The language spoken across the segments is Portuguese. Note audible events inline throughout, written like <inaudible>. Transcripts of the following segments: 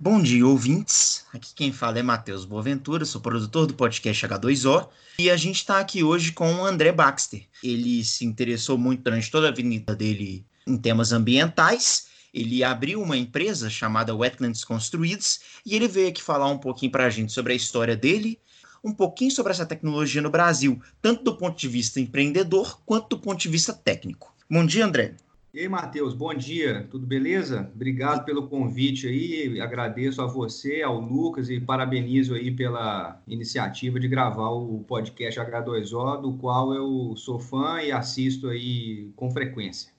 Bom dia, ouvintes. Aqui quem fala é Matheus Boaventura, sou produtor do podcast H2O e a gente está aqui hoje com o André Baxter. Ele se interessou muito durante toda a vida dele em temas ambientais. Ele abriu uma empresa chamada Wetlands Construídos e ele veio aqui falar um pouquinho para a gente sobre a história dele, um pouquinho sobre essa tecnologia no Brasil, tanto do ponto de vista empreendedor quanto do ponto de vista técnico. Bom dia, André. E aí, Matheus, bom dia, tudo beleza? Obrigado pelo convite aí, agradeço a você, ao Lucas e parabenizo aí pela iniciativa de gravar o podcast H2O, do qual eu sou fã e assisto aí com frequência.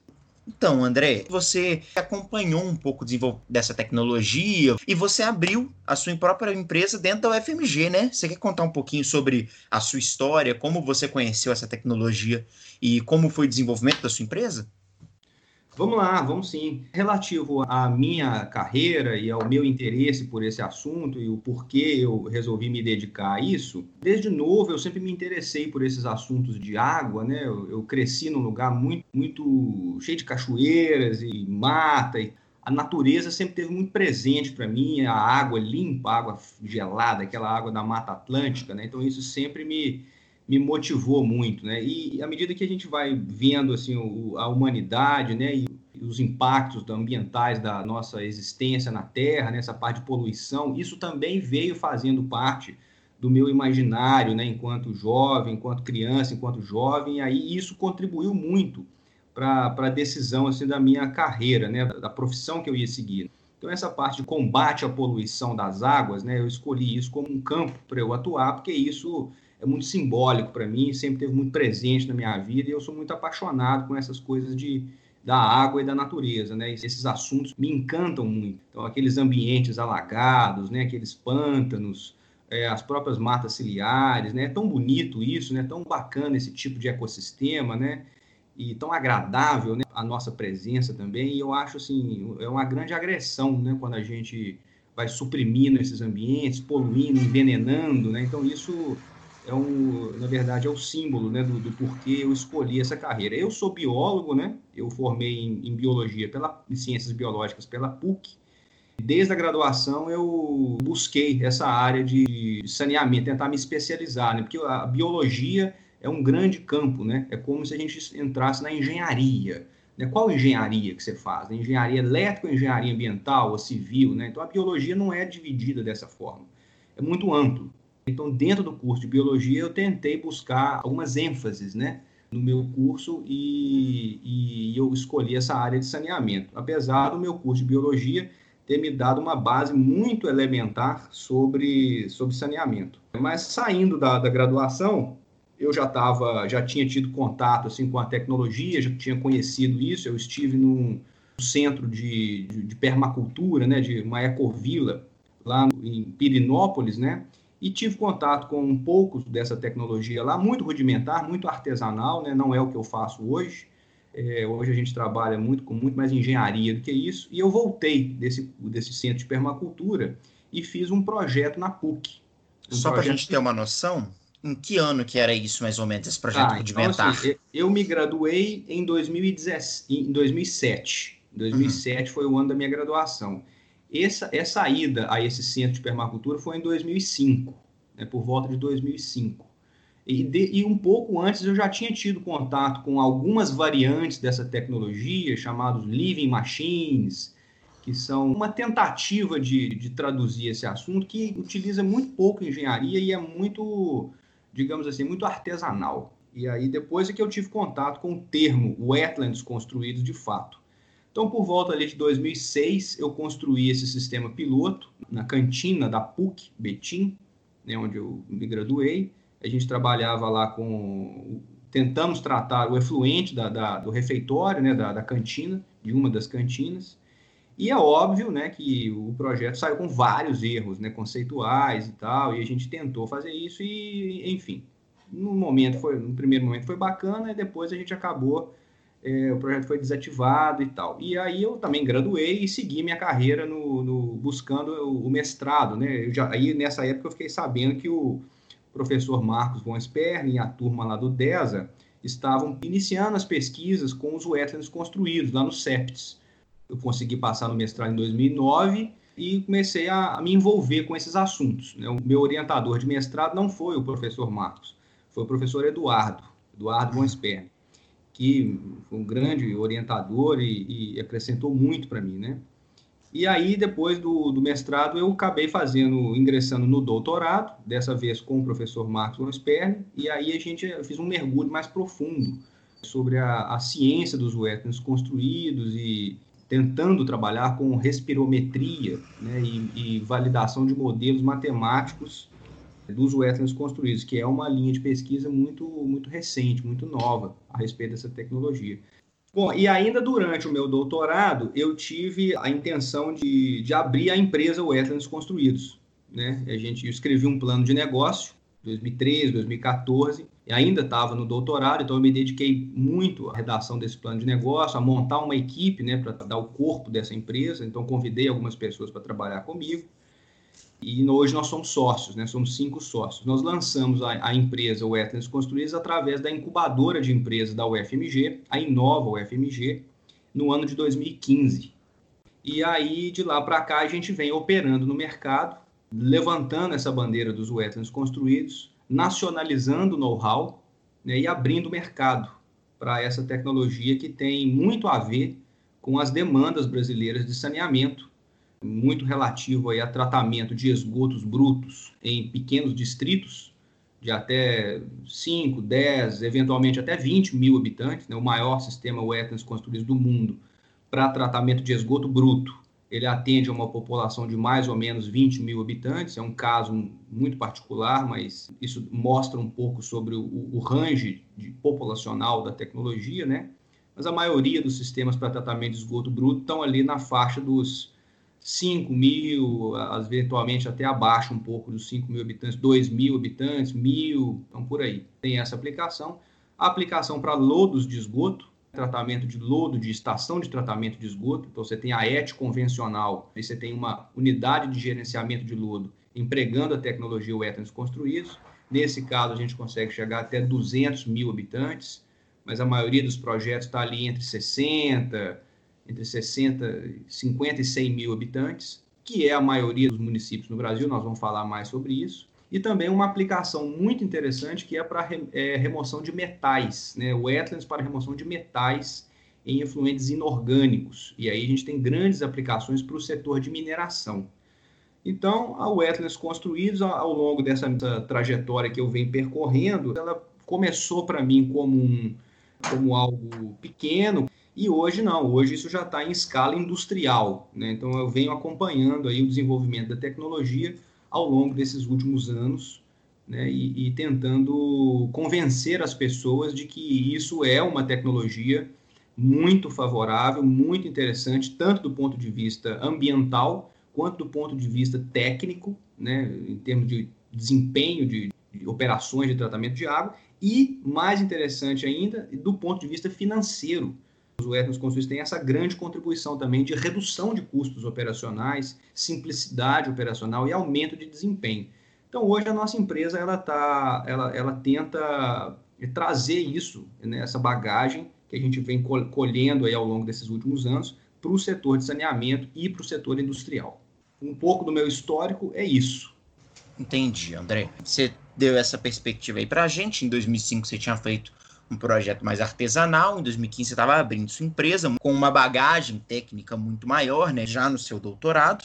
Então, André, você acompanhou um pouco desenvolvimento dessa tecnologia e você abriu a sua própria empresa dentro da UFMG, né? Você quer contar um pouquinho sobre a sua história, como você conheceu essa tecnologia e como foi o desenvolvimento da sua empresa? Vamos lá, vamos sim. Relativo à minha carreira e ao meu interesse por esse assunto e o porquê eu resolvi me dedicar a isso, desde novo eu sempre me interessei por esses assuntos de água, né? Eu, eu cresci num lugar muito, muito cheio de cachoeiras e mata e a natureza sempre teve muito presente para mim, a água limpa, a água gelada, aquela água da Mata Atlântica, né? Então isso sempre me, me motivou muito, né? E à medida que a gente vai vendo assim a humanidade, né, e os impactos ambientais da nossa existência na Terra, nessa parte de poluição, isso também veio fazendo parte do meu imaginário, né, enquanto jovem, enquanto criança, enquanto jovem, e aí isso contribuiu muito para a decisão assim da minha carreira, né, da profissão que eu ia seguir. Então essa parte de combate à poluição das águas, né, eu escolhi isso como um campo para eu atuar, porque isso é muito simbólico para mim, sempre teve muito presente na minha vida e eu sou muito apaixonado com essas coisas de, da água e da natureza, né? Esses assuntos me encantam muito. Então, aqueles ambientes alagados, né? Aqueles pântanos, é, as próprias matas ciliares, né? É tão bonito isso, né? Tão bacana esse tipo de ecossistema, né? E tão agradável, né? A nossa presença também. E eu acho assim, é uma grande agressão, né? Quando a gente vai suprimindo esses ambientes, poluindo, envenenando, né? Então isso é um, na verdade, é o símbolo né, do, do, porquê eu escolhi essa carreira. Eu sou biólogo, né? Eu formei em, em biologia, pela, em ciências biológicas pela PUC. Desde a graduação eu busquei essa área de saneamento, tentar me especializar, né? Porque a biologia é um grande campo, né? É como se a gente entrasse na engenharia. Né? Qual engenharia que você faz? Engenharia elétrica, engenharia ambiental ou civil, né? Então a biologia não é dividida dessa forma. É muito amplo. Então, dentro do curso de biologia, eu tentei buscar algumas ênfases, né? no meu curso e, e, eu escolhi essa área de saneamento, apesar do meu curso de biologia ter me dado uma base muito elementar sobre, sobre saneamento. Mas saindo da, da graduação, eu já estava, já tinha tido contato assim com a tecnologia, já tinha conhecido isso. Eu estive num centro de, de, de permacultura, né, de uma ecovila lá em Pirinópolis, né, e tive contato com um pouco dessa tecnologia lá, muito rudimentar, muito artesanal, né? não é o que eu faço hoje. É, hoje a gente trabalha muito com muito mais engenharia do que isso, e eu voltei desse, desse centro de permacultura e fiz um projeto na PUC. Um Só para a gente ter uma noção, em que ano que era isso, mais ou menos, esse projeto ah, rudimentar? Então, assim, eu me graduei em, 2010, em 2007. 2007 uhum. foi o ano da minha graduação. Essa, essa ida a esse centro de permacultura foi em 2005, né, por volta de 2005. E, de, e, um pouco antes eu já tinha tido contato com algumas variantes dessa tecnologia, chamados living machines, que são uma tentativa de, de traduzir esse assunto que utiliza muito pouco engenharia e é muito, digamos assim, muito artesanal. E aí depois é que eu tive contato com o termo wetlands construídos de fato. Então, por volta ali de 2006, eu construí esse sistema piloto na cantina da PUC Betim, né, onde eu me graduei. A gente trabalhava lá com. Tentamos tratar o efluente da, da, do refeitório, né, da, da cantina, de uma das cantinas. E é óbvio né, que o projeto saiu com vários erros né, conceituais e tal, e a gente tentou fazer isso e, enfim, no momento foi, no primeiro momento foi bacana, e depois a gente acabou é, o projeto foi desativado e tal. E aí eu também graduei e segui minha carreira no, no buscando o, o, mestrado, né? Eu já, aí nessa época eu fiquei sabendo que o professor Marcos von Spern e a turma lá do DESA estavam iniciando as pesquisas com os wetlands construídos lá no CEPTS. Eu consegui passar no mestrado em 2009 e comecei a, a me envolver com esses assuntos. Né? O meu orientador de mestrado não foi o professor Marcos, foi o professor Eduardo, Eduardo von Sperr, que foi um grande orientador e, e acrescentou muito para mim, né? E aí, depois do, do, mestrado, eu acabei fazendo, ingressando no doutorado, dessa vez com o professor Marcos von Sperling, e aí a gente fez um mergulho mais profundo sobre a, a ciência dos wetlands construídos e tentando trabalhar com respirometria né, e, e, validação de modelos matemáticos dos wetlands construídos, que é uma linha de pesquisa muito, muito recente, muito nova a respeito dessa tecnologia. Bom, e ainda durante o meu doutorado, eu tive a intenção de, de abrir a empresa Wetlands Construídos. Né? A gente escrevi um plano de negócio, 2013, 2014, e ainda estava no doutorado, então eu me dediquei muito à redação desse plano de negócio, a montar uma equipe né, para dar o corpo dessa empresa. Então, convidei algumas pessoas para trabalhar comigo. E hoje nós somos sócios, né? somos cinco sócios. Nós lançamos a, a empresa Wetlands Construídos através da incubadora de empresas da UFMG, a Inova UFMG, no ano de 2015. E aí, de lá para cá, a gente vem operando no mercado, levantando essa bandeira dos Wetlands Construídos, nacionalizando o know-how né, e abrindo o mercado para essa tecnologia que tem muito a ver com as demandas brasileiras de saneamento muito relativo aí a tratamento de esgotos brutos em pequenos distritos, de até 5, 10, eventualmente até 20 mil habitantes, né, o maior sistema wetlands construído do mundo para tratamento de esgoto bruto. Ele atende a uma população de mais ou menos 20 mil habitantes, é um caso muito particular, mas isso mostra um pouco sobre o, o range de populacional da tecnologia, né? Mas a maioria dos sistemas para tratamento de esgoto bruto estão ali na faixa dos 5 mil, eventualmente até abaixo um pouco dos 5 mil habitantes, 2 mil habitantes, mil, então por aí. Tem essa aplicação. A aplicação para lodos de esgoto, tratamento de lodo de estação de tratamento de esgoto. Então, você tem a ET convencional, e você tem uma unidade de gerenciamento de lodo empregando a tecnologia Wetlands construídos. Nesse caso, a gente consegue chegar até 200 mil habitantes, mas a maioria dos projetos está ali entre 60, entre 60, 50 e 100 mil habitantes, que é a maioria dos municípios no Brasil, nós vamos falar mais sobre isso. E também uma aplicação muito interessante que é para é, remoção de metais, né? wetlands para remoção de metais em efluentes inorgânicos. E aí a gente tem grandes aplicações para o setor de mineração. Então, a Wetlands Construídos, ao longo dessa trajetória que eu venho percorrendo, ela começou para mim como, um, como algo pequeno, e hoje não, hoje isso já está em escala industrial. Né? Então eu venho acompanhando aí o desenvolvimento da tecnologia ao longo desses últimos anos né? e, e tentando convencer as pessoas de que isso é uma tecnologia muito favorável, muito interessante, tanto do ponto de vista ambiental quanto do ponto de vista técnico, né, em termos de desempenho de, de, operações de tratamento de água, e, mais interessante ainda, do ponto de vista financeiro, o Etnos Construídos tem essa grande contribuição também de redução de custos operacionais, simplicidade operacional e aumento de desempenho. Então, hoje a nossa empresa ela, tá, ela, ela tenta trazer isso, né, essa bagagem que a gente vem colhendo aí ao longo desses últimos anos para o setor de saneamento e para o setor industrial. Um pouco do meu histórico é isso. Entendi, André. Você deu essa perspectiva aí para a gente. Em 2005 você tinha feito um projeto mais artesanal. Em 2015 você estava abrindo sua empresa com uma bagagem técnica muito maior, né, já no seu doutorado.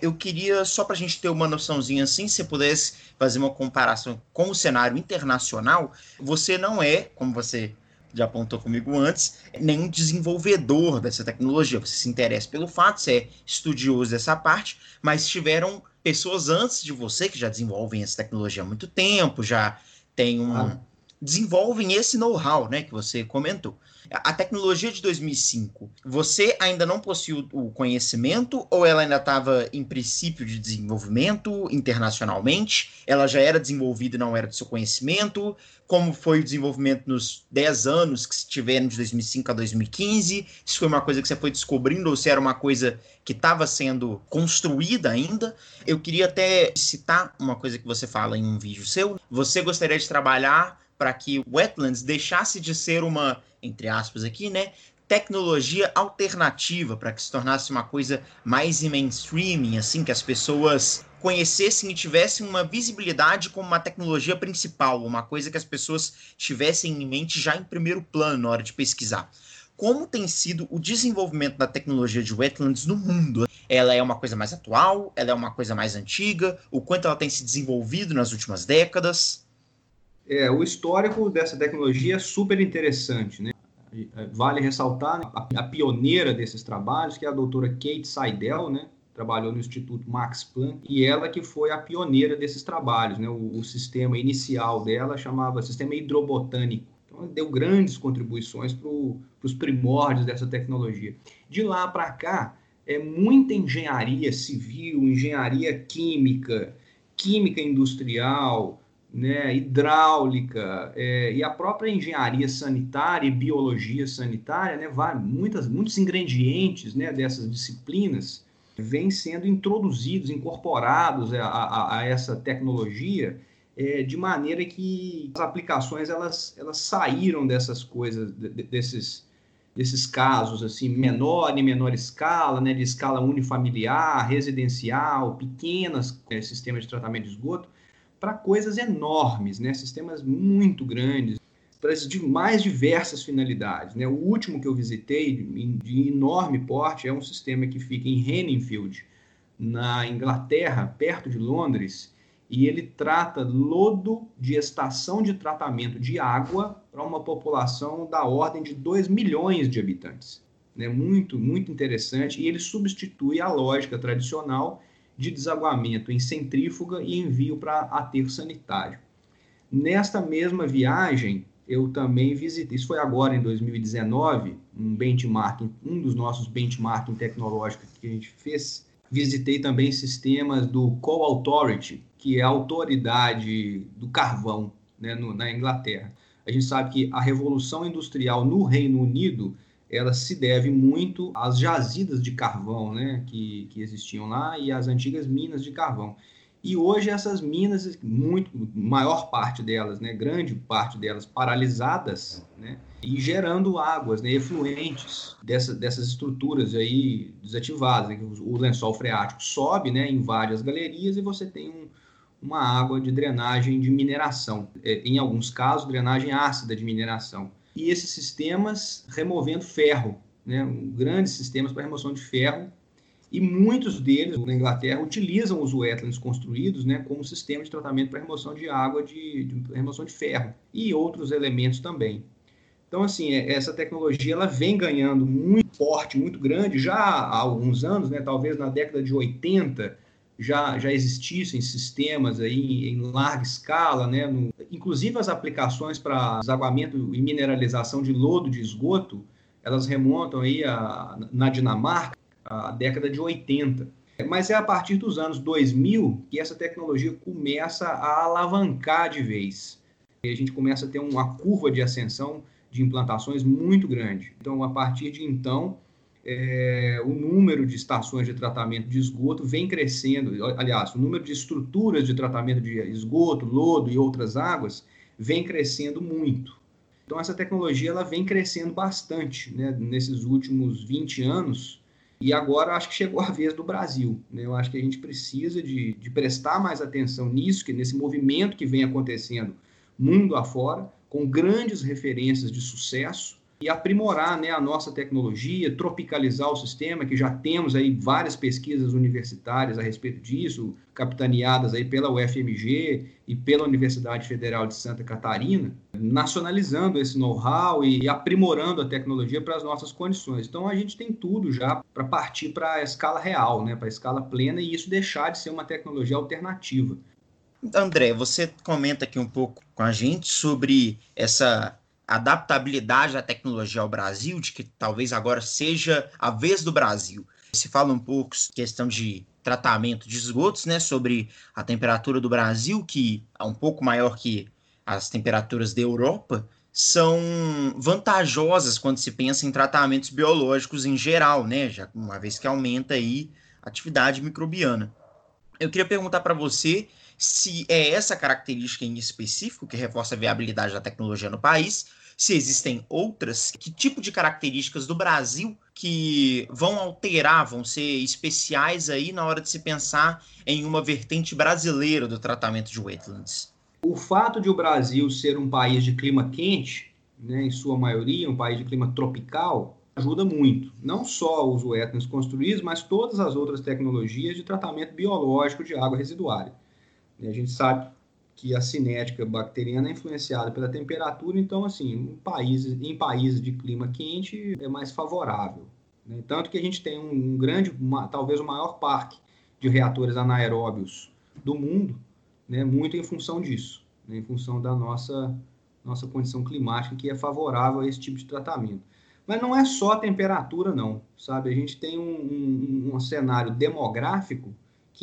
Eu queria, só para a gente ter uma noçãozinha assim, se pudesse fazer uma comparação com o cenário internacional, você não é, como você já apontou comigo antes, nenhum desenvolvedor dessa tecnologia. Você se interessa pelo fato, você é estudioso dessa parte, mas tiveram pessoas antes de você que já desenvolvem essa tecnologia há muito tempo, já tem um, ah desenvolvem esse know-how, né, que você comentou. A tecnologia de 2005, você ainda não possui o conhecimento ou ela ainda estava em princípio de desenvolvimento internacionalmente? Ela já era desenvolvida e não era do seu conhecimento? Como foi o desenvolvimento nos 10 anos que tiveram de 2005 a 2015? Se foi uma coisa que você foi descobrindo ou se era uma coisa que estava sendo construída ainda? Eu queria até citar uma coisa que você fala em um vídeo seu. Você gostaria de trabalhar para que wetlands deixasse de ser uma, entre aspas aqui, né, tecnologia alternativa para que se tornasse uma coisa mais mainstream, assim, que as pessoas conhecessem e tivessem uma visibilidade como uma tecnologia principal, uma coisa que as pessoas tivessem em mente já em primeiro plano na hora de pesquisar. Como tem sido o desenvolvimento da tecnologia de wetlands no mundo? Ela é uma coisa mais atual? Ela é uma coisa mais antiga? O quanto ela tem se desenvolvido nas últimas décadas? É, o histórico dessa tecnologia é super interessante, né? Vale ressaltar a, a pioneira desses trabalhos, que é a doutora Kate Seidel, né? trabalhou no Instituto Max Planck, e ela que foi a pioneira desses trabalhos. Né? O, o sistema inicial dela chamava Sistema Hidrobotânico. Então, deu grandes contribuições para os primórdios dessa tecnologia. De lá para cá, é muita engenharia civil, engenharia química, química industrial, né, hidráulica é, e a própria engenharia sanitária e biologia sanitária, né, vai, muitas, muitos ingredientes né, dessas disciplinas vêm sendo introduzidos, incorporados a, a, a essa tecnologia é, de maneira que as aplicações elas, elas saíram dessas coisas, de, desses, desses casos assim menor e menor escala, né, de escala unifamiliar, residencial, pequenas é, sistemas de tratamento de esgoto, para coisas enormes, né? sistemas muito grandes, para as mais diversas finalidades. Né? O último que eu visitei, de enorme porte, é um sistema que fica em Henningfield, na Inglaterra, perto de Londres, e ele trata lodo de estação de tratamento de água para uma população da ordem de 2 milhões de habitantes. Né? Muito, muito interessante, e ele substitui a lógica tradicional de desaguamento em centrífuga e envio para aterro sanitário. Nesta mesma viagem, eu também visitei, isso foi agora em 2019, um benchmarking, um dos nossos benchmarking tecnológicos que a gente fez. Visitei também sistemas do Coal Authority, que é a autoridade do carvão né, no, na Inglaterra. A gente sabe que a revolução industrial no Reino Unido ela se deve muito às jazidas de carvão né, que, que existiam lá e às antigas minas de carvão. E hoje essas minas, muito maior parte delas, né, grande parte delas paralisadas, né, e gerando águas, né, efluentes dessa, dessas estruturas aí desativadas. Né, o lençol freático sobe, né, invade as galerias e você tem um, uma água de drenagem de mineração. É, em alguns casos, drenagem ácida de mineração e esses sistemas removendo ferro, né, grandes sistemas para remoção de ferro, e muitos deles, na Inglaterra, utilizam os wetlands construídos né, como sistema de tratamento para remoção de água, de, de remoção de ferro, e outros elementos também. Então, assim, é, essa tecnologia ela vem ganhando muito porte, muito grande, já há alguns anos, né, talvez na década de 80, já, já existissem sistemas aí em larga escala, né? No, inclusive as aplicações para desaguamento e mineralização de lodo de esgoto, elas remontam aí a, na Dinamarca, a década de 80. Mas é a partir dos anos 2000 que essa tecnologia começa a alavancar de vez. E a gente começa a ter uma curva de ascensão de implantações muito grande. Então, a partir de então, é, o número de estações de tratamento de esgoto vem crescendo, aliás, o número de estruturas de tratamento de esgoto, lodo e outras águas vem crescendo muito. Então, essa tecnologia ela vem crescendo bastante né, nesses últimos 20 anos, e agora acho que chegou a vez do Brasil. Né? Eu acho que a gente precisa de, de prestar mais atenção nisso, que nesse movimento que vem acontecendo mundo afora, com grandes referências de sucesso, e aprimorar né, a nossa tecnologia, tropicalizar o sistema, que já temos aí várias pesquisas universitárias a respeito disso, capitaneadas aí pela UFMG e pela Universidade Federal de Santa Catarina, nacionalizando esse know-how e aprimorando a tecnologia para as nossas condições. Então a gente tem tudo já para partir para a escala real, né, para a escala plena e isso deixar de ser uma tecnologia alternativa. André, você comenta aqui um pouco com a gente sobre essa adaptabilidade da tecnologia ao Brasil, de que talvez agora seja a vez do Brasil. Se fala um pouco questão de tratamento de esgotos, né, sobre a temperatura do Brasil, que é um pouco maior que as temperaturas da Europa, são vantajosas quando se pensa em tratamentos biológicos em geral, né, já uma vez que aumenta aí a atividade microbiana. Eu queria perguntar para você se é essa característica em específico que reforça a viabilidade da tecnologia no país, se existem outras, que tipo de características do Brasil que vão alterar, vão ser especiais aí na hora de se pensar em uma vertente brasileira do tratamento de wetlands? O fato de o Brasil ser um país de clima quente, né, em sua maioria, um país de clima tropical, ajuda muito. Não só os wetlands construídos, mas todas as outras tecnologias de tratamento biológico de água residuária. E a gente sabe que a cinética bacteriana é influenciada pela temperatura, então, assim, em países, em países de clima quente é mais favorável. Né? Tanto que a gente tem um, grande, uma, talvez o maior parque de reatores anaeróbios do mundo, né? muito em função disso, né? em função da nossa, nossa condição climática que é favorável a esse tipo de tratamento. Mas não é só a temperatura, não, sabe? A gente tem um, um, um cenário demográfico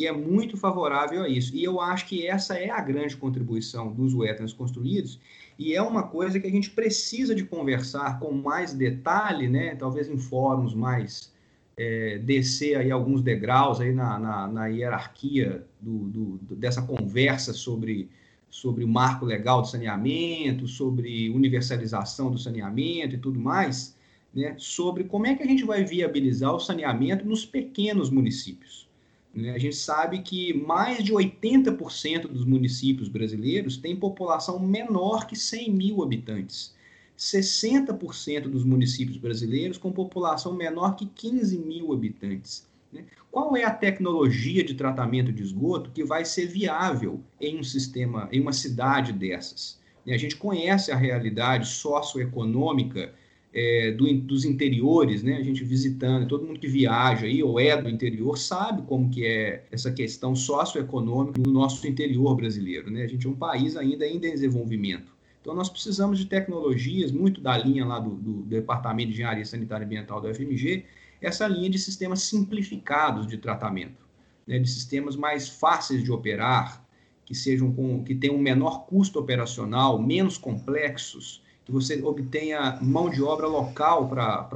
que é muito favorável a isso. E eu acho que essa é a grande contribuição dos wetlands construídos e é uma coisa que a gente precisa de conversar com mais detalhe, né? Talvez em fóruns mais é, descer aí alguns degraus aí na, na, na hierarquia do, do, dessa conversa sobre sobre o marco legal do saneamento, sobre universalização do saneamento e tudo mais, né, sobre como é que a gente vai viabilizar o saneamento nos pequenos municípios. Né? A gente sabe que mais de 80% dos municípios brasileiros têm população menor que 100 mil habitantes. 60% dos municípios brasileiros com população menor que 15 mil habitantes. Né? Qual é a tecnologia de tratamento de esgoto que vai ser viável em um sistema, em uma cidade dessas? A gente conhece a realidade socioeconômica é, do, dos interiores, né? A gente visitando, todo mundo que viaja aí ou é do interior sabe como que é essa questão socioeconômica no nosso interior brasileiro, né? A gente é um país ainda em desenvolvimento. Então nós precisamos de tecnologias, muito da linha lá do, do, Departamento de Engenharia Sanitária e Ambiental do FMG, essa linha de sistemas simplificados de tratamento, né? de sistemas mais fáceis de operar, que sejam com, que tenham um menor custo operacional, menos complexos, que você obtenha mão de obra local para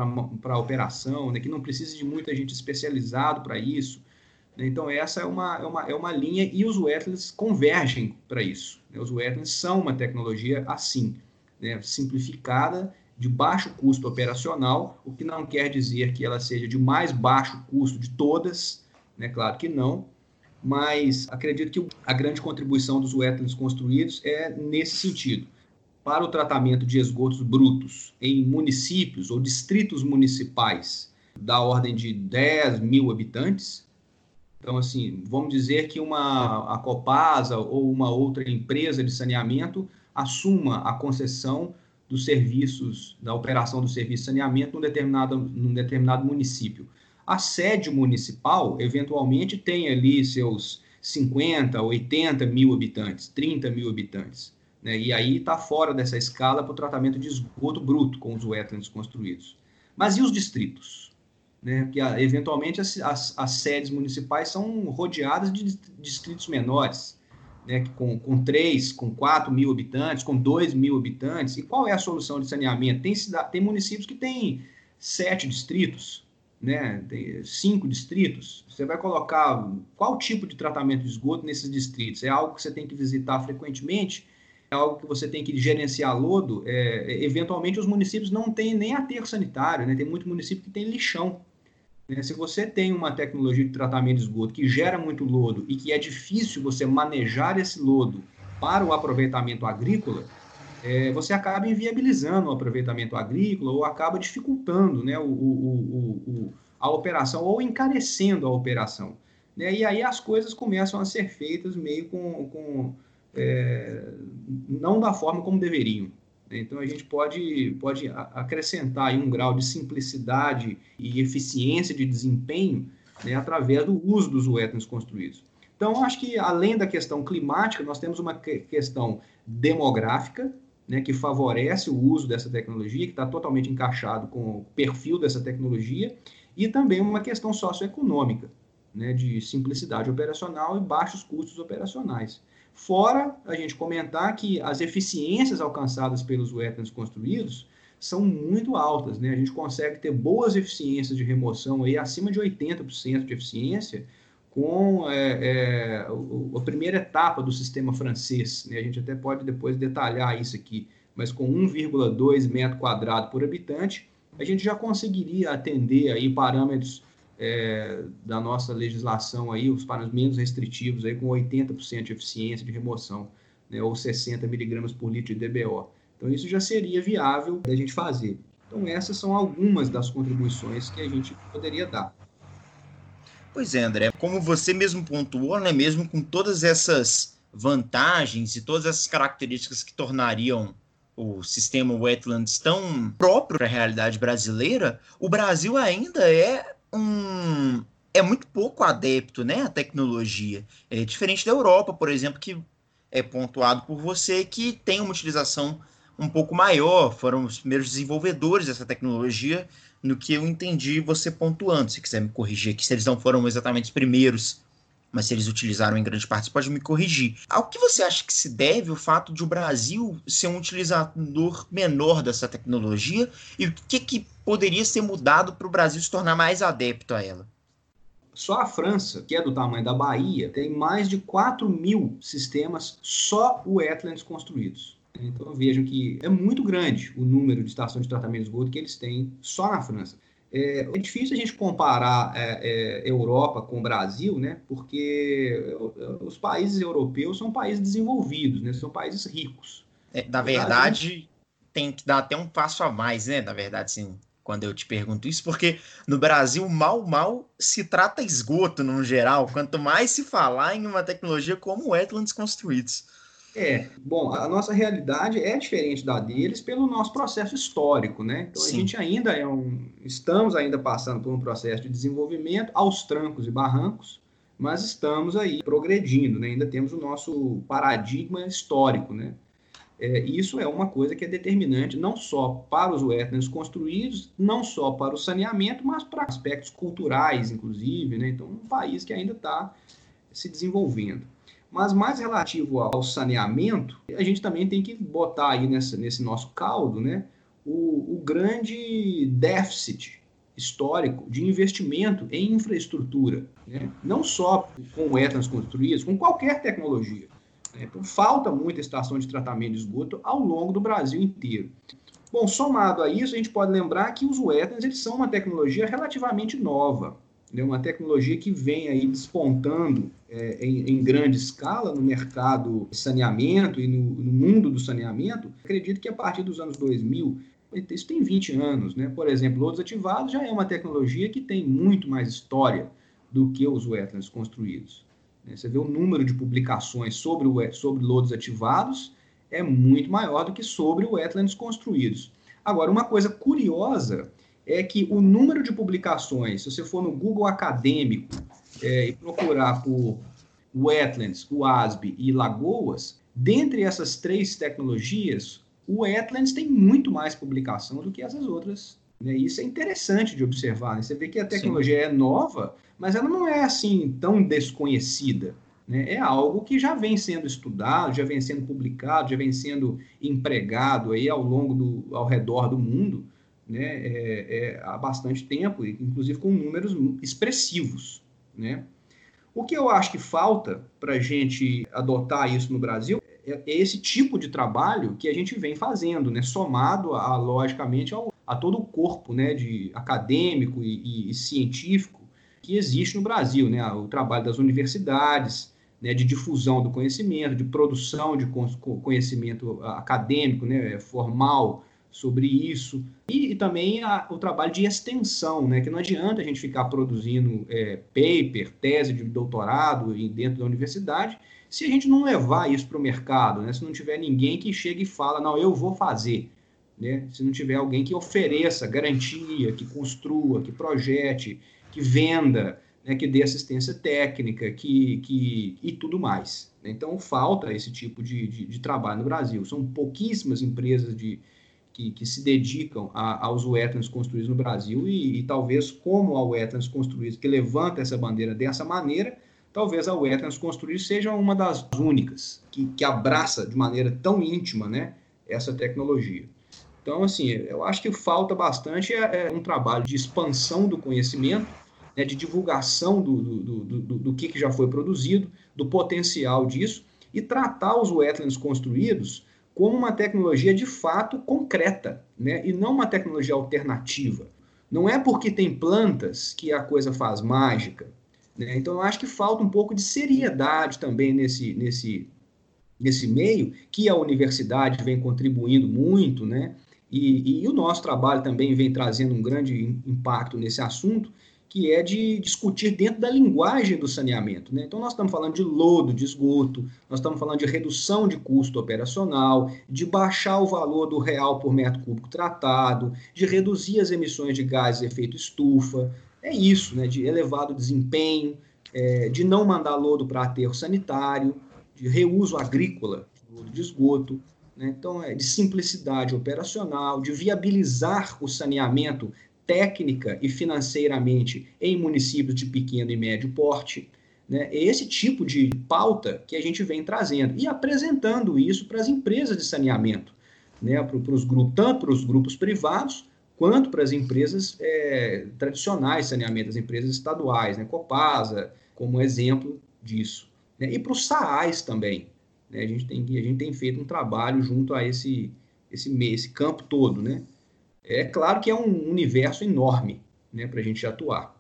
a operação, né, que não precise de muita gente especializado para isso. Né? Então, essa é uma, é, uma, é uma linha e os wetlands convergem para isso. Né? Os wetlands são uma tecnologia assim, né? simplificada, de baixo custo operacional, o que não quer dizer que ela seja de mais baixo custo de todas, né? claro que não, mas acredito que a grande contribuição dos wetlands construídos é nesse sentido para o tratamento de esgotos brutos em municípios ou distritos municipais da ordem de 10 mil habitantes. Então, assim, vamos dizer que uma a Copasa ou uma outra empresa de saneamento assuma a concessão dos serviços, da operação do serviço de saneamento num determinado, num determinado município. A sede municipal, eventualmente, tem ali seus 50, 80 mil habitantes, 30 mil habitantes. Né? E aí está fora dessa escala para o tratamento de esgoto bruto com os wetlands construídos. Mas e os distritos? Né? Porque, ah, eventualmente, as, as, as sedes municipais são rodeadas de distritos menores, né? com, com 3, com 4 mil habitantes, com 2 mil habitantes. E qual é a solução de saneamento? Tem, tem municípios que têm sete distritos, né? tem cinco distritos. Você vai colocar qual tipo de tratamento de esgoto nesses distritos? É algo que você tem que visitar frequentemente? É algo que você tem que gerenciar lodo, é, eventualmente os municípios não têm nem aterro sanitário, né? tem muito município que tem lixão. Né? Se você tem uma tecnologia de tratamento de esgoto que gera muito lodo e que é difícil você manejar esse lodo para o aproveitamento agrícola, é, você acaba inviabilizando o aproveitamento agrícola ou acaba dificultando né, o, o, o, a operação ou encarecendo a operação. Né? E aí as coisas começam a ser feitas meio com, com é, não da forma como deveriam. Né? Então, a gente pode, pode acrescentar um grau de simplicidade e eficiência de desempenho né, através do uso dos wetlands construídos. Então, acho que além da questão climática, nós temos uma questão demográfica, né, que favorece o uso dessa tecnologia, que está totalmente encaixado com o perfil dessa tecnologia, e também uma questão socioeconômica, né, de simplicidade operacional e baixos custos operacionais. Fora a gente comentar que as eficiências alcançadas pelos wetlands construídos são muito altas, né? A gente consegue ter boas eficiências de remoção aí acima de 80% de eficiência com é, é, a primeira etapa do sistema francês. Né? A gente até pode depois detalhar isso aqui mas com 1,2 metro quadrado por habitante, a gente já conseguiria atender aí parâmetros é, da nossa legislação aí, os parâmetros menos restritivos aí com 80% de eficiência de remoção, né, ou 60 miligramas por litro de DBO. Então isso já seria viável da gente fazer. Então essas são algumas das contribuições que a gente poderia dar. Pois é, André, como você mesmo pontuou, né, mesmo com todas essas vantagens e todas essas características que tornariam o sistema wetlands tão próprio para a realidade brasileira, o Brasil ainda é um é muito pouco adepto, né, à tecnologia. É diferente da Europa, por exemplo, que é pontuado por você que tem uma utilização um pouco maior, foram os primeiros desenvolvedores dessa tecnologia, no que eu entendi você pontuando. Se quiser me corrigir aqui, se eles não foram exatamente os primeiros mas se eles utilizaram em grande parte, você pode me corrigir. Ao que você acha que se deve o fato de o Brasil ser um utilizador menor dessa tecnologia e o que, que poderia ser mudado para o Brasil se tornar mais adepto a ela? Só a França, que é do tamanho da Bahia, tem mais de 4 mil sistemas só wetlands construídos. Então vejam que é muito grande o número de estações de tratamento de esgoto que eles têm só na França. É, é difícil a gente comparar é, é, Europa com o Brasil, né? Porque os países europeus são países desenvolvidos, né? São países ricos. É, na verdade, Brasil... tem que dar até um passo a mais, né? Na verdade, sim quando eu te pergunto isso, porque no Brasil mal mal se trata esgoto no geral, quanto mais se falar em uma tecnologia como wetlands construídos. É, bom, a nossa realidade é diferente da deles pelo nosso processo histórico, né? Então Sim. a gente ainda é um. Estamos ainda passando por um processo de desenvolvimento aos trancos e barrancos, mas estamos aí progredindo, né? Ainda temos o nosso paradigma histórico, né? É, isso é uma coisa que é determinante não só para os wetlands construídos, não só para o saneamento, mas para aspectos culturais, inclusive, né? Então, um país que ainda está se desenvolvendo. Mas mais relativo ao saneamento, a gente também tem que botar aí nessa, nesse nosso caldo né, o, o grande déficit histórico de investimento em infraestrutura, né? não só com etnas construídas, com qualquer tecnologia. Né? Então, falta muita estação de tratamento de esgoto ao longo do Brasil inteiro. Bom, somado a isso, a gente pode lembrar que os wetlands eles são uma tecnologia relativamente nova né, uma tecnologia que vem aí despontando é, em, em, grande escala no mercado de saneamento e no, no, mundo do saneamento. Acredito que a partir dos anos 2000, isso tem 20 anos, né? Por exemplo, lodos ativados já é uma tecnologia que tem muito mais história do que os wetlands construídos. Né? Você vê o número de publicações sobre, o, sobre lodos ativados é muito maior do que sobre wetlands construídos. Agora, uma coisa curiosa é que o número de publicações, se você for no Google Acadêmico é, e procurar por Wetlands, WASB e Lagoas, dentre essas três tecnologias, o Wetlands tem muito mais publicação do que essas outras. Né? Isso é interessante de observar. Né? Você vê que a tecnologia Sim. é nova, mas ela não é assim tão desconhecida. Né? É algo que já vem sendo estudado, já vem sendo publicado, já vem sendo empregado aí ao longo do, ao redor do mundo né, é, é, há bastante tempo, inclusive com números expressivos. Né? O que eu acho que falta para a gente adotar isso no Brasil é, é, esse tipo de trabalho que a gente vem fazendo, né, somado, a, logicamente, ao, a todo o corpo né, de acadêmico e, e, e científico que existe no Brasil, né, o trabalho das universidades, né, de difusão do conhecimento, de produção de conhecimento acadêmico, né, formal, sobre isso. E, e também a, o trabalho de extensão, né? que não adianta a gente ficar produzindo é, paper, tese de doutorado dentro da universidade, se a gente não levar isso para o mercado, né? se não tiver ninguém que chegue e fala, não, eu vou fazer. Né? Se não tiver alguém que ofereça garantia, que construa, que projete, que venda, né? que dê assistência técnica, que, que, e tudo mais. Então, falta esse tipo de, de, de trabalho no Brasil. São pouquíssimas empresas de, que, que se dedicam a, aos wetlands construídos no Brasil e, e talvez como a wetlands construídos que levanta essa bandeira dessa maneira, talvez a wetlands construídos seja uma das únicas que, que abraça de maneira tão íntima né, essa tecnologia. Então, assim, eu acho que falta bastante é, é um trabalho de expansão do conhecimento, né, de divulgação do, do, do, do, do que, que já foi produzido, do potencial disso, e tratar os wetlands construídos como uma tecnologia de fato concreta, né? e não uma tecnologia alternativa. Não é porque tem plantas que a coisa faz mágica. Né? Então, eu acho que falta um pouco de seriedade também nesse, nesse, nesse meio, que a universidade vem contribuindo muito, né? E, e, o nosso trabalho também vem trazendo um grande impacto nesse assunto, que é de discutir dentro da linguagem do saneamento. Né? Então, nós estamos falando de lodo de esgoto, nós estamos falando de redução de custo operacional, de baixar o valor do real por metro cúbico tratado, de reduzir as emissões de gases de efeito estufa. É isso, né? de elevado desempenho, é, de não mandar lodo para aterro sanitário, de reuso agrícola, lodo de esgoto. Né? Então, é de simplicidade operacional, de viabilizar o saneamento técnica e financeiramente em municípios de pequeno e médio porte. Né? É esse tipo de pauta que a gente vem trazendo e apresentando isso para as empresas de saneamento, né? para os grupos, tanto para os grupos privados quanto para as empresas é, tradicionais de saneamento, as empresas estaduais, né? Copasa, como exemplo disso. Né? E para os SAAs também. Né? A, gente tem, a gente tem feito um trabalho junto a esse, esse, esse campo todo, né? É claro que é um universo enorme né, para a gente atuar.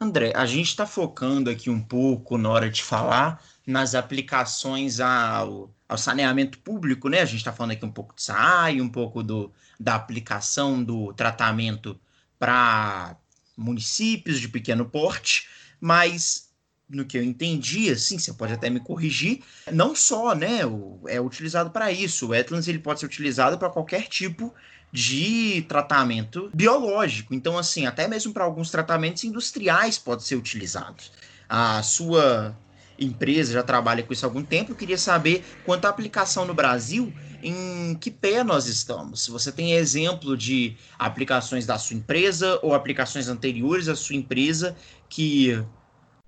André, a gente está focando aqui um pouco na hora de falar nas aplicações ao, ao saneamento público, né? A gente está falando aqui um pouco de SAI, um pouco do, da aplicação do tratamento para municípios de pequeno porte, mas no que eu entendi, assim, você pode até me corrigir, não só, né, é utilizado para isso. O Wetlands ele pode ser utilizado para qualquer tipo de tratamento biológico. Então, assim, até mesmo para alguns tratamentos industriais pode ser utilizado. A sua empresa já trabalha com isso há algum tempo. Eu queria saber quanto à aplicação no Brasil, em que pé nós estamos. Se você tem exemplo de aplicações da sua empresa ou aplicações anteriores à sua empresa que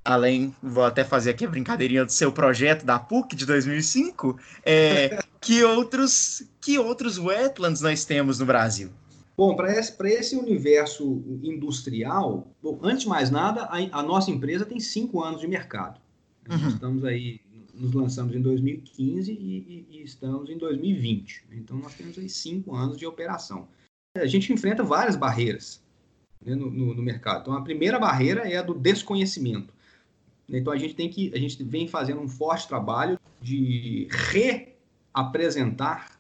além, vou até fazer aqui a brincadeirinha do seu projeto da PUC de 2005, é, que outros que outros wetlands nós temos no Brasil? Bom, para esse, esse universo industrial, bom, antes de mais nada, a, a, nossa empresa tem cinco anos de mercado. Uhum. Nós estamos aí, nos lançamos em 2015 e, e, e estamos em 2020. Então, nós temos aí cinco anos de operação. A gente enfrenta várias barreiras né, no, no, no mercado. Então, a primeira barreira é a do desconhecimento. Então a gente tem que, a gente vem fazendo um forte trabalho de reapresentar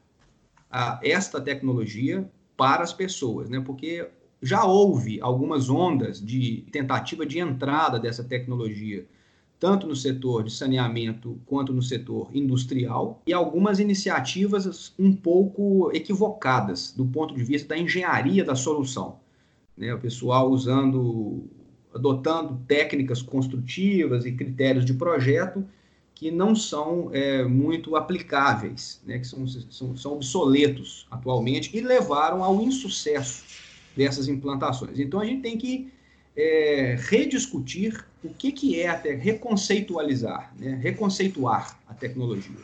a, esta tecnologia para as pessoas, né? Porque já houve algumas ondas de tentativa de entrada dessa tecnologia, tanto no setor de saneamento quanto no setor industrial, e algumas iniciativas um pouco equivocadas do ponto de vista da engenharia da solução. Né? O pessoal usando adotando técnicas construtivas e critérios de projeto que não são é, muito aplicáveis, né, que são, são, são obsoletos atualmente e levaram ao insucesso dessas implantações. Então a gente tem que é, rediscutir o que, que é até reconceitualizar, né, reconceituar a tecnologia.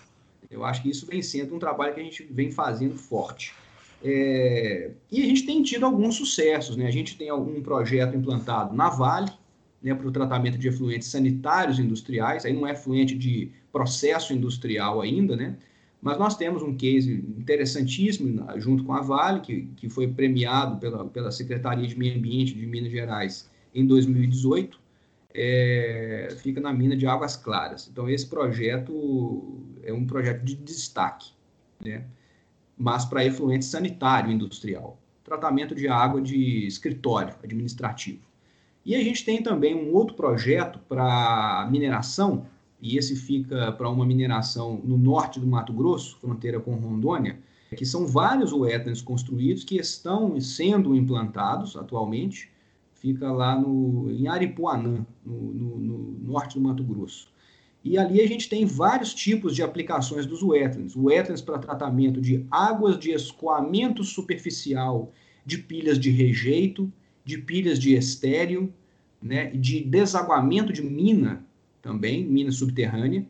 Eu acho que isso vem sendo um trabalho que a gente vem fazendo forte. É, e a gente tem tido alguns sucessos. Né? A gente tem algum projeto implantado na Vale, né, para o tratamento de efluentes sanitários industriais, aí não é efluente de processo industrial ainda, né? mas nós temos um case interessantíssimo junto com a Vale, que, que foi premiado pela, pela Secretaria de Meio Ambiente de Minas Gerais em 2018, é, fica na mina de Águas Claras. Então, esse projeto é um projeto de destaque. Né? mas para efluente sanitário industrial, tratamento de água de escritório administrativo. E a gente tem também um outro projeto para mineração, e esse fica para uma mineração no norte do Mato Grosso, fronteira com Rondônia, que são vários wetlands construídos que estão sendo implantados atualmente, fica lá no, em Aripuanã, no, no, no norte do Mato Grosso. E ali a gente tem vários tipos de aplicações dos wetlands. Wetlands para tratamento de águas de escoamento superficial de pilhas de rejeito, de pilhas de estéreo, né, de desaguamento de mina também, mina subterrânea,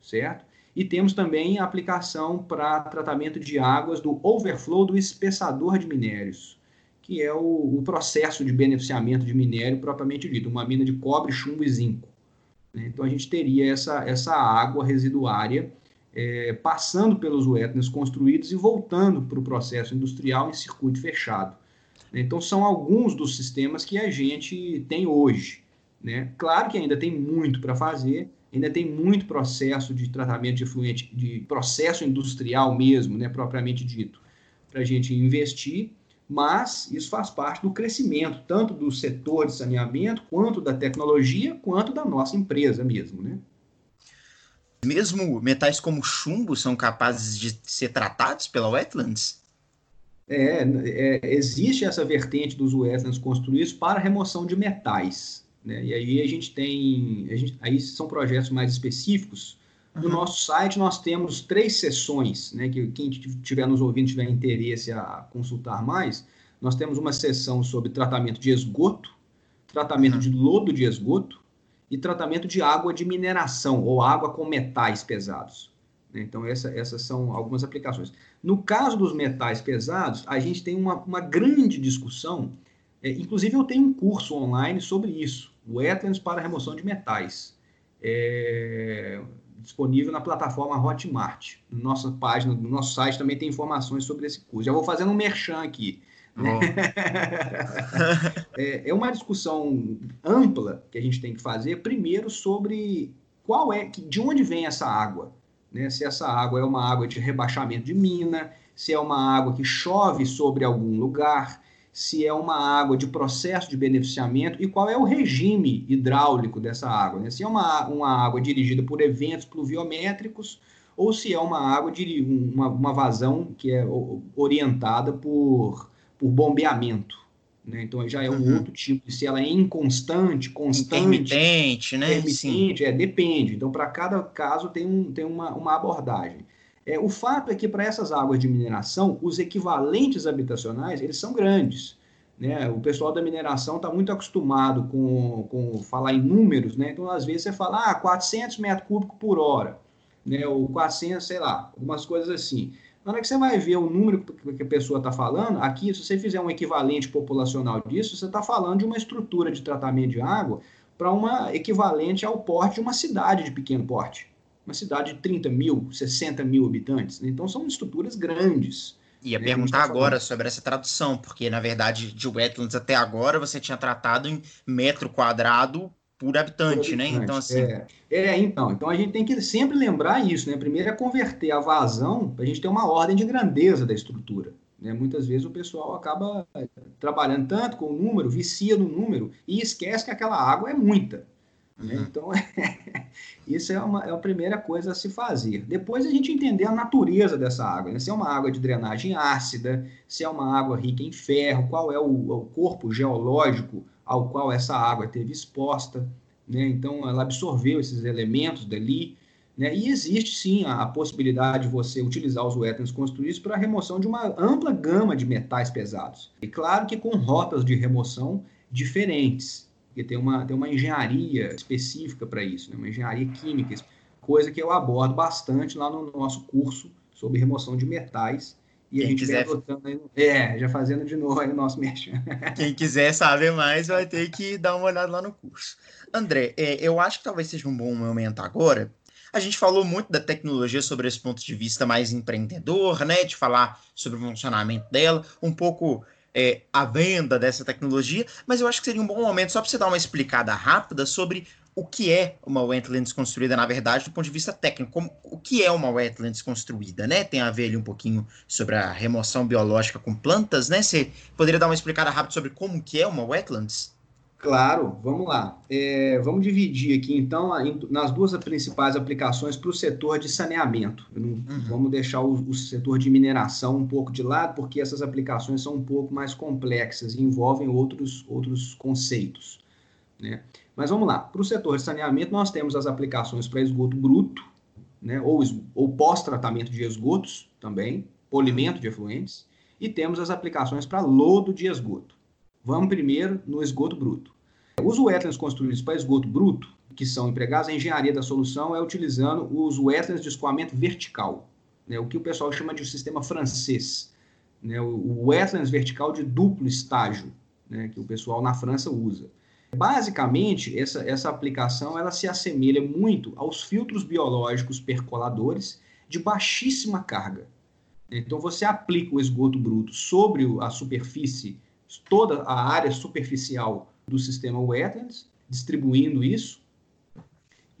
certo? E temos também a aplicação para tratamento de águas do overflow do espessador de minérios, que é o, o processo de beneficiamento de minério propriamente dito, uma mina de cobre, chumbo e zinco. Né? Então, a gente teria essa, essa água residuária é, passando pelos wetlands construídos e voltando para o processo industrial em circuito fechado. Então, são alguns dos sistemas que a gente tem hoje. Né? Claro que ainda tem muito para fazer, ainda tem muito processo de tratamento de efluente, de processo industrial mesmo, né, propriamente dito, para a gente investir, mas isso faz parte do crescimento, tanto do setor de saneamento, quanto da tecnologia, quanto da nossa empresa mesmo. Né? Mesmo metais como chumbo são capazes de ser tratados pela wetlands? É, é, existe essa vertente dos wetlands construídos para remoção de metais. Né? E aí a gente tem, a gente, aí são projetos mais específicos. No uhum. nosso site nós temos três sessões, né? Que quem estiver nos ouvindo tiver interesse a consultar mais, nós temos uma sessão sobre tratamento de esgoto, tratamento uhum. de lodo de esgoto e tratamento de água de mineração ou água com metais pesados. Né? Então, essa, essas são algumas aplicações. No caso dos metais pesados, a gente tem uma, uma grande discussão, é, inclusive eu tenho um curso online sobre isso, Wetlands para remoção de metais, é, disponível na plataforma Hotmart. Na nossa página, no nosso site também tem informações sobre esse curso. Já vou fazendo um merchan aqui. Oh. <laughs> é, é, uma discussão ampla que a gente tem que fazer, primeiro sobre qual é, de onde vem essa água. Né? Se essa água é uma água de rebaixamento de mina, se é uma água que chove sobre algum lugar, se é uma água de processo de beneficiamento e qual é o regime hidráulico dessa água. Né? Se é uma, uma água dirigida por eventos pluviométricos ou se é uma água de uma, uma vazão que é orientada por por bombeamento. Né? Então já é um uhum. outro tipo. Se ela é inconstante, constante. Intermitente, né? Intermitente, é, depende. Então, para cada caso tem, um, tem uma, uma abordagem. É, o fato é que para essas águas de mineração, os equivalentes habitacionais, eles são grandes. Né? O pessoal da mineração está muito acostumado com, com falar em números, né? Então, às vezes, você fala, ah, 400 metros cúbicos por hora, né? Ou 400, sei lá, algumas coisas assim. Na hora que você vai ver o número que a pessoa está falando, aqui, se você fizer um equivalente populacional disso, você está falando de uma estrutura de tratamento de água para uma equivalente ao porte de uma cidade de pequeno porte. Uma cidade de 30 mil, 60 mil habitantes. Né? Então, são estruturas grandes. Ia né? perguntar tá agora sobre essa tradução, porque, na verdade, de wetlands até agora você tinha tratado em metro quadrado por habitante, né? né? Então, assim. É. é, então. Então a gente tem que sempre lembrar isso, né? Primeiro é converter a vazão para a gente ter uma ordem de grandeza da estrutura. Né? Muitas vezes o pessoal acaba trabalhando tanto com o número, vicia no número e esquece que aquela água é muita. Né? Uhum. Então, <laughs> isso é, uma, é a primeira coisa a se fazer. Depois a gente entender a natureza dessa água, né? se é uma água de drenagem ácida, se é uma água rica em ferro, qual é o, o corpo geológico ao qual essa água teve exposta, né? Então ela absorveu esses elementos dali, né? E existe sim a, a possibilidade de você utilizar os wetlands construídos para a remoção de uma ampla gama de metais pesados. E claro que com rotas de remoção diferentes, porque tem uma, tem uma engenharia específica para isso, né? uma engenharia química, coisa que eu abordo bastante lá no nosso curso sobre remoção de metais e Quem a gente quiser... adotando aí, é, já fazendo de novo aí o nosso <laughs> merchan. Quem quiser saber mais vai ter que dar uma olhada lá no curso. André, é, eu acho que talvez seja um bom momento agora. A gente falou muito da tecnologia sobre esse ponto de vista mais empreendedor, né? De falar sobre o funcionamento dela, um pouco é, a venda dessa tecnologia, mas eu acho que seria um bom momento só para você dar uma explicada rápida sobre o que é uma wetlands construída, na verdade, do ponto de vista técnico. Como, o que é uma wetlands construída, né? Tem a ver ali um pouquinho sobre a remoção biológica com plantas, né? Você poderia dar uma explicada rápida sobre como que é uma wetlands? Claro, vamos lá. É, vamos dividir aqui, então, nas duas principais aplicações para o setor de saneamento. Uhum. Vamos deixar o, o, setor de mineração um pouco de lado, porque essas aplicações são um pouco mais complexas e envolvem outros, outros conceitos. Né? Mas vamos lá. Para o setor de saneamento, nós temos as aplicações para esgoto bruto, né, ou, ou pós-tratamento de esgotos também, polimento de efluentes, e temos as aplicações para lodo de esgoto. Vamos primeiro no esgoto bruto. Os wetlands construídos para esgoto bruto, que são empregados, a engenharia da solução é utilizando os wetlands de escoamento vertical, né, o que o pessoal chama de sistema francês, né, o wetlands vertical de duplo estágio, né, que o pessoal na França usa. Basicamente, essa, essa aplicação ela se assemelha muito aos filtros biológicos percoladores de baixíssima carga. Então você aplica o esgoto bruto sobre a superfície, toda a área superficial do sistema wetlands, distribuindo isso,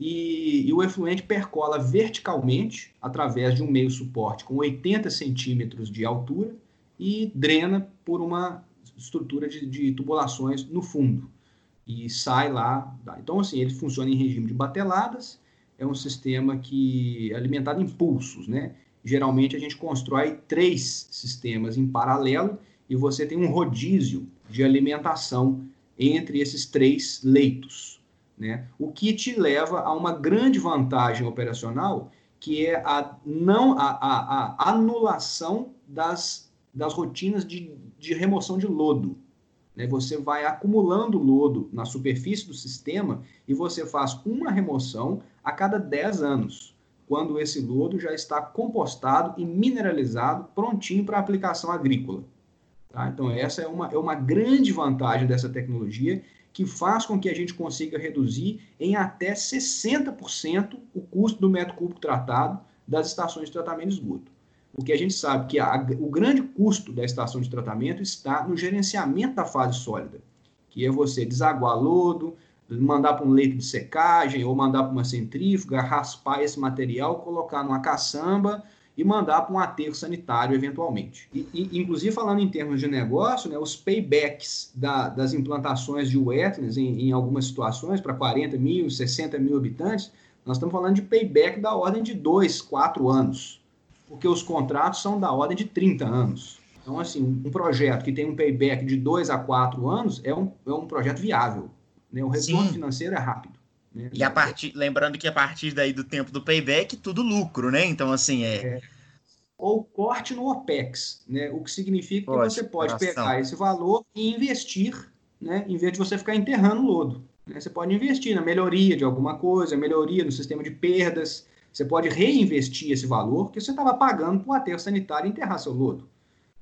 e, e, o efluente percola verticalmente através de um meio suporte com 80 centímetros de altura e drena por uma estrutura de, de tubulações no fundo e sai lá. Então, assim, ele funciona em regime de bateladas, é um sistema que é alimentado em pulsos, né? Geralmente a gente constrói três sistemas em paralelo e você tem um rodízio de alimentação entre esses três leitos, né? O que te leva a uma grande vantagem operacional, que é a não a, a, a anulação das, das rotinas de, de remoção de lodo. Né? Você vai acumulando lodo na superfície do sistema e você faz uma remoção a cada 10 anos, quando esse lodo já está compostado e mineralizado, prontinho para aplicação agrícola. Tá? Então, essa é uma, é uma grande vantagem dessa tecnologia que faz com que a gente consiga reduzir em até 60% o custo do metro cúbico tratado das estações de tratamento de esgoto. Porque a gente sabe que a, o grande custo da estação de tratamento está no gerenciamento da fase sólida, que é você desaguar lodo, mandar para um leito de secagem ou mandar para uma centrífuga, raspar esse material, colocar numa caçamba e mandar para um aterro sanitário eventualmente. E, e, inclusive, falando em termos de negócio, né, os paybacks da, das implantações de wetlands em, em algumas situações, para 40 mil, 60 mil habitantes, nós estamos falando de payback da ordem de 2, 4 anos porque os contratos são da ordem de 30 anos. Então, assim, um projeto que tem um payback de 2 a 4 anos é um, é um projeto viável. Né? O retorno Sim. financeiro é rápido. Né? E a partir, lembrando que a partir daí do tempo do payback, tudo lucro, né? Então, assim, é... é ou corte no OPEX, né? o que significa pode, que você pode pegar esse valor e investir, né? em vez de você ficar enterrando o lodo. Né? Você pode investir na melhoria de alguma coisa, melhoria no sistema de perdas, você pode reinvestir esse valor que você estava pagando para o aterro sanitário enterrar seu lodo.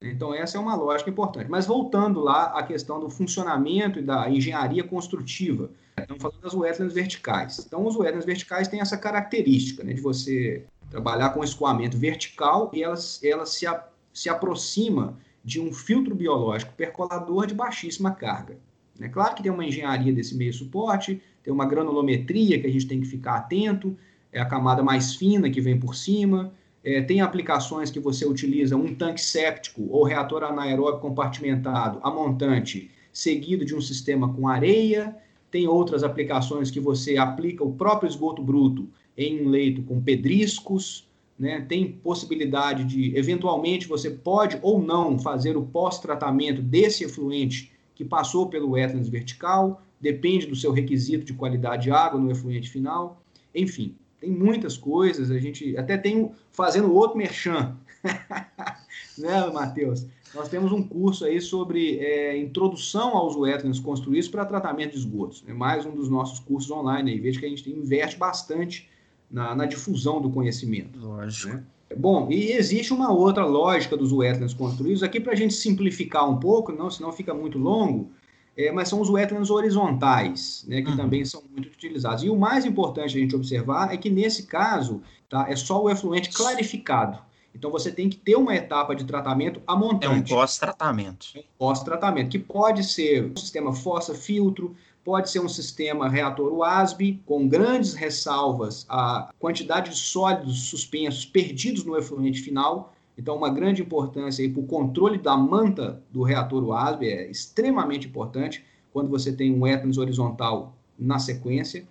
Então, essa é uma lógica importante. Mas voltando lá à questão do funcionamento e da engenharia construtiva, estamos falando das wetlands verticais. Então, os wetlands verticais têm essa característica né, de você trabalhar com escoamento vertical e ela, ela se, se aproxima de um filtro biológico percolador de baixíssima carga. É claro que tem uma engenharia desse meio suporte, tem uma granulometria que a gente tem que ficar atento, é a camada mais fina que vem por cima. É, tem aplicações que você utiliza um tanque séptico ou reator anaeróbico compartimentado a montante, seguido de um sistema com areia. Tem outras aplicações que você aplica o próprio esgoto bruto em um leito com pedriscos. Né? Tem possibilidade de, eventualmente, você pode ou não fazer o pós-tratamento desse efluente que passou pelo wetlands vertical, depende do seu requisito de qualidade de água no efluente final. Enfim, tem muitas coisas, a gente até tem fazendo outro merchan, <laughs> né, Matheus? Nós temos um curso aí sobre é, introdução aos wetlands construídos para tratamento de esgotos. É mais um dos nossos cursos online aí. Veja que a gente investe bastante na, na difusão do conhecimento. Lógico. Né? Bom, e existe uma outra lógica dos wetlands construídos. Aqui, para a gente simplificar um pouco, não, senão fica muito longo, é, mas são os wetlands horizontais, né, que uhum. também são muito utilizados. E o mais importante a gente observar é que, nesse caso, tá, é só o efluente clarificado. Então, você tem que ter uma etapa de tratamento a montante. É um pós-tratamento. É um pós-tratamento, que pode ser um sistema fossa-filtro, pode ser um sistema reator WASB, com grandes ressalvas à quantidade de sólidos suspensos perdidos no efluente final, então, uma grande importância para o controle da manta do reator WASB é extremamente importante quando você tem um wetlands horizontal na sequência,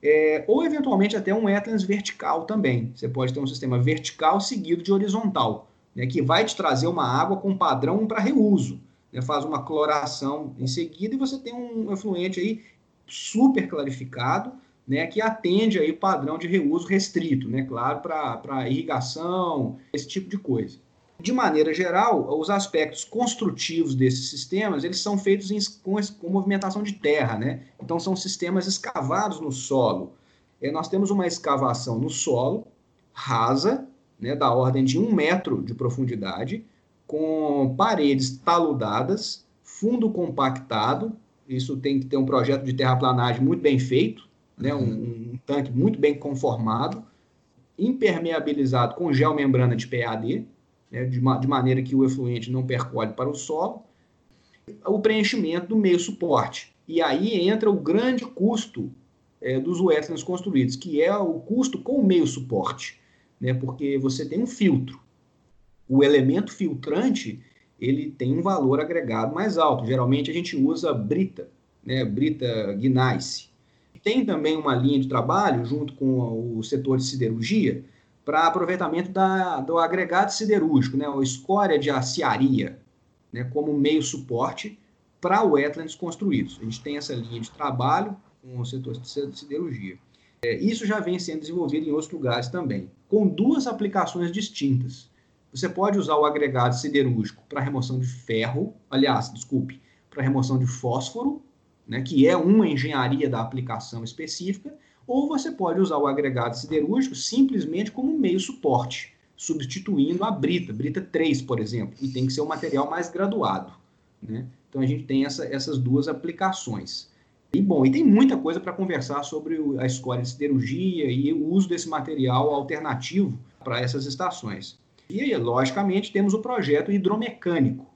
é, ou eventualmente até um wetlands vertical também. Você pode ter um sistema vertical seguido de horizontal, né, que vai te trazer uma água com padrão para reuso. Né, faz uma cloração em seguida e você tem um efluente aí super clarificado, né, que atende aí o padrão de reuso restrito, né, claro, para irrigação, esse tipo de coisa. De maneira geral, os aspectos construtivos desses sistemas, eles são feitos em, com, com, movimentação de terra, né? Então, são sistemas escavados no solo. E nós temos uma escavação no solo, rasa, né, da ordem de um metro de profundidade, com paredes taludadas, fundo compactado, isso tem que ter um projeto de terraplanagem muito bem feito, né, um, um tanque muito bem conformado, impermeabilizado com gel membrana de PAD, né, de, ma de maneira que o efluente não percole para o solo, o preenchimento do meio suporte. E aí entra o grande custo é, dos wetlands construídos, que é o custo com o meio suporte, né, porque você tem um filtro. O elemento filtrante ele tem um valor agregado mais alto. Geralmente a gente usa brita, né, brita gneiss. Tem também uma linha de trabalho junto com o setor de siderurgia para aproveitamento da, do agregado siderúrgico, né, a escória de aciaria, né, como meio suporte para wetlands construídos. A gente tem essa linha de trabalho com o setor de siderurgia. É, isso já vem sendo desenvolvido em outros lugares também, com duas aplicações distintas. Você pode usar o agregado siderúrgico para remoção de ferro, aliás, desculpe, para remoção de fósforo, né, que é uma engenharia da aplicação específica, ou você pode usar o agregado siderúrgico simplesmente como meio suporte, substituindo a brita, brita 3, por exemplo, e tem que ser um material mais graduado. Né? Então a gente tem essa, essas duas aplicações. E bom, e tem muita coisa para conversar sobre a escola de siderurgia e o uso desse material alternativo para essas estações. E, logicamente, temos o projeto hidromecânico,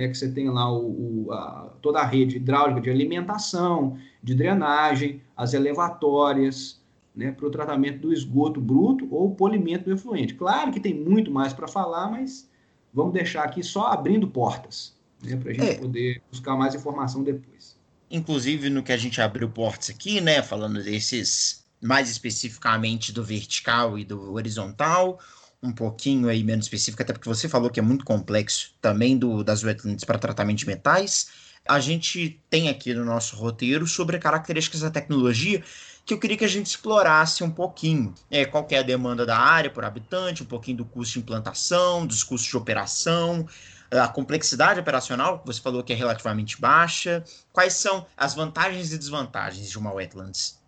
né, que você tem lá o, o, a, toda a rede hidráulica de alimentação, de drenagem, as elevatórias, né, para o tratamento do esgoto bruto ou polimento do efluente. Claro que tem muito mais para falar, mas vamos deixar aqui só abrindo portas, né, para a gente é. poder buscar mais informação depois. Inclusive, no que a gente abriu portas aqui, né, falando desses mais especificamente do vertical e do horizontal, um pouquinho aí menos específica, até porque você falou que é muito complexo também do, das wetlands para tratamento de metais. A gente tem aqui no nosso roteiro sobre características da tecnologia que eu queria que a gente explorasse um pouquinho. É, qual é a demanda da área por habitante, um pouquinho do custo de implantação, dos custos de operação, a complexidade operacional, que você falou que é relativamente baixa. Quais são as vantagens e desvantagens de uma wetlands?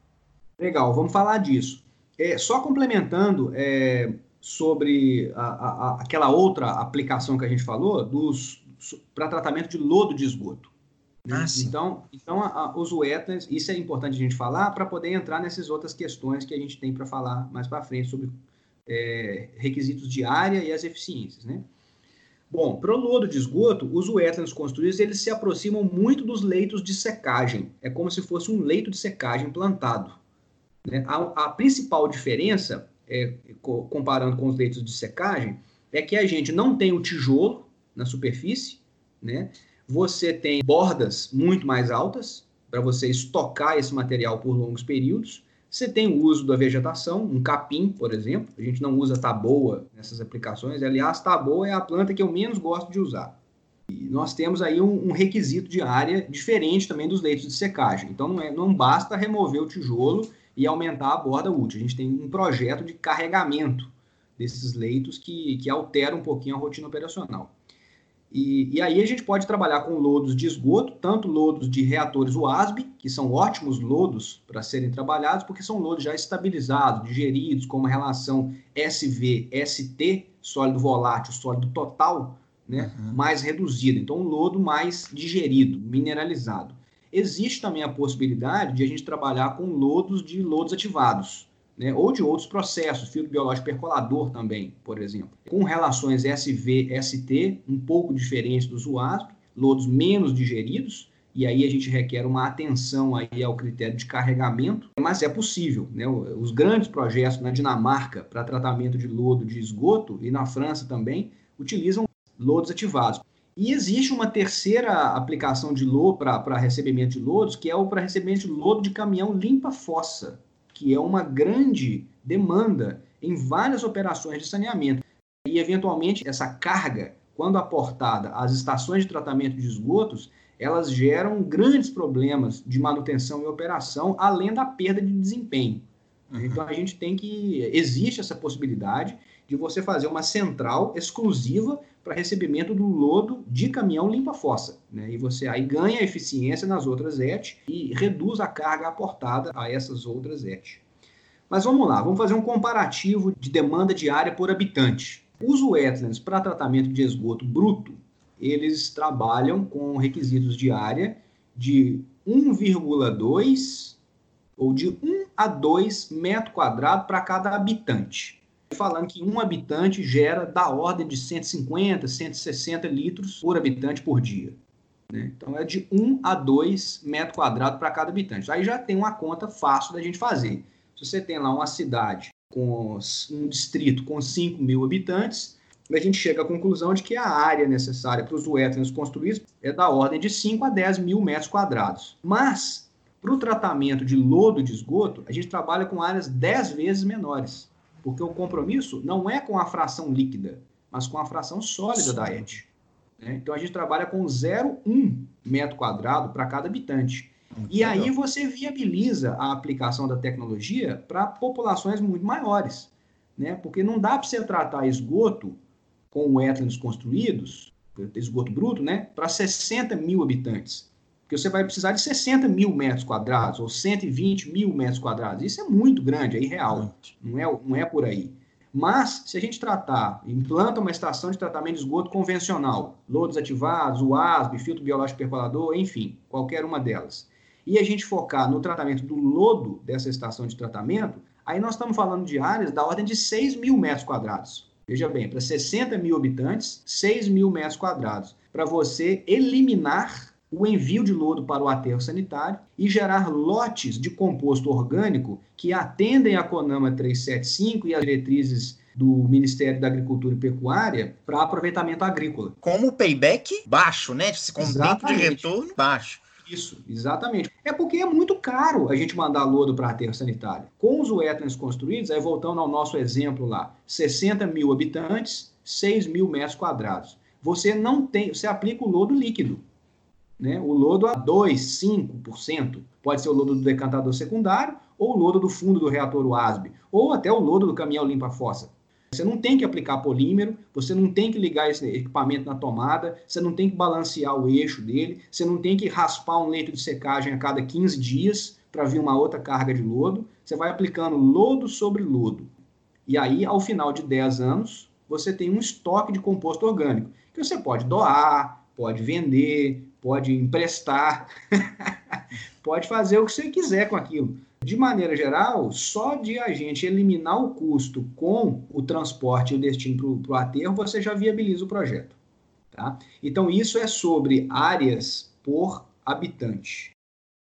Legal, vamos falar disso. É, só complementando, é, sobre a, a, aquela outra aplicação que a gente falou dos para tratamento de lodo de esgoto. Ah, então, então a, os wetlands, isso é importante a gente falar para poder entrar nessas outras questões que a gente tem para falar mais para frente sobre é, requisitos de área e as eficiências, né? Bom, para o lodo de esgoto, os wetlands construídos eles se aproximam muito dos leitos de secagem. É como se fosse um leito de secagem plantado. Né? A, a principal diferença é, comparando com os leitos de secagem, é que a gente não tem o tijolo na superfície, né? Você tem bordas muito mais altas para você estocar esse material por longos períodos. Você tem o uso da vegetação, um capim, por exemplo. A gente não usa taboa nessas aplicações. Aliás, taboa é a planta que eu menos gosto de usar. E nós temos aí um, um requisito de área diferente também dos leitos de secagem. Então não, é, não basta remover o tijolo e aumentar a borda útil. A gente tem um projeto de carregamento desses leitos que, que altera um pouquinho a rotina operacional. E, e, aí a gente pode trabalhar com lodos de esgoto, tanto lodos de reatores UASB, que são ótimos lodos para serem trabalhados, porque são lodos já estabilizados, digeridos, com uma relação SV-ST, sólido volátil, sólido total, né, uhum. mais reduzida. Então, um lodo mais digerido, mineralizado. Existe também a possibilidade de a gente trabalhar com lodos de lodos ativados, né? ou de outros processos, filtro biológico percolador também, por exemplo, com relações SV-ST um pouco diferentes dos UASP, lodos menos digeridos, e aí a gente requer uma atenção aí ao critério de carregamento, mas é possível. Né? Os grandes projetos na Dinamarca para tratamento de lodo de esgoto e na França também utilizam lodos ativados. E existe uma terceira aplicação de lodo para recebimento de lodos, que é o para recebimento de lodo de caminhão limpa-fossa, que é uma grande demanda em várias operações de saneamento. E, eventualmente, essa carga, quando aportada às estações de tratamento de esgotos, elas geram grandes problemas de manutenção e operação, além da perda de desempenho. Uhum. Então, a gente tem que. Existe essa possibilidade de você fazer uma central exclusiva para recebimento do lodo de caminhão limpa-fossa. Né? E você aí ganha eficiência nas outras ET e reduz a carga aportada a essas outras ET. Mas vamos lá, vamos fazer um comparativo de demanda diária por habitante. Os wetlands para tratamento de esgoto bruto, eles trabalham com requisitos de área de 1,2 ou de 1 a 2 metro quadrado para cada habitante. Falando que um habitante gera da ordem de 150, 160 litros por habitante por dia. Né? Então é de 1 a 2 metros quadrados para cada habitante. Aí já tem uma conta fácil da gente fazer. Se você tem lá uma cidade com um distrito com 5 mil habitantes, a gente chega à conclusão de que a área necessária para os wetlands construídos é da ordem de 5 a 10 mil metros quadrados. Mas, para o tratamento de lodo de esgoto, a gente trabalha com áreas 10 vezes menores, porque o compromisso não é com a fração líquida, mas com a fração sólida da ET. Né? Então, a gente trabalha com 0,1 metro quadrado para cada habitante. E aí você viabiliza a aplicação da tecnologia para populações muito maiores, né? Porque não dá para você tratar esgoto com wetlands construídos, esgoto bruto, né, para 60 mil habitantes. Porque você vai precisar de 60 mil metros quadrados ou 120 mil metros quadrados. Isso é muito grande, é irreal. Não é, não é por aí. Mas, se a gente tratar, implanta uma estação de tratamento de esgoto convencional, lodos ativados, UASB, filtro biológico percolador, enfim, qualquer uma delas, e a gente focar no tratamento do lodo dessa estação de tratamento, aí nós estamos falando de áreas da ordem de 6 mil metros quadrados. Veja bem, para 60 mil habitantes, 6 mil metros quadrados. Para você eliminar o envio de lodo para o aterro sanitário e gerar lotes de composto orgânico que atendem a CONAMA 375 e as diretrizes do Ministério da Agricultura e Pecuária para aproveitamento agrícola. Como payback baixo, né? Com tempo de retorno baixo. Isso, exatamente. É porque é muito caro a gente mandar lodo para aterro sanitário. Com os wetlands construídos, aí voltando ao nosso exemplo lá, 60 mil habitantes, 6 mil metros quadrados. Você não tem, você aplica o lodo líquido. Né? O lodo a 2, 5%. Pode ser o lodo do decantador secundário, ou o lodo do fundo do reator UASB, ou até o lodo do caminhão limpa-fossa. Você não tem que aplicar polímero, você não tem que ligar esse equipamento na tomada, você não tem que balancear o eixo dele, você não tem que raspar um leito de secagem a cada 15 dias para vir uma outra carga de lodo. Você vai aplicando lodo sobre lodo. E aí, ao final de 10 anos, você tem um estoque de composto orgânico, que você pode doar, pode vender, pode emprestar, <laughs> pode fazer o que você quiser com aquilo. De maneira geral, só de a gente eliminar o custo com o transporte e o destino para o aterro, você já viabiliza o projeto. Tá? Então, isso é sobre áreas por habitante.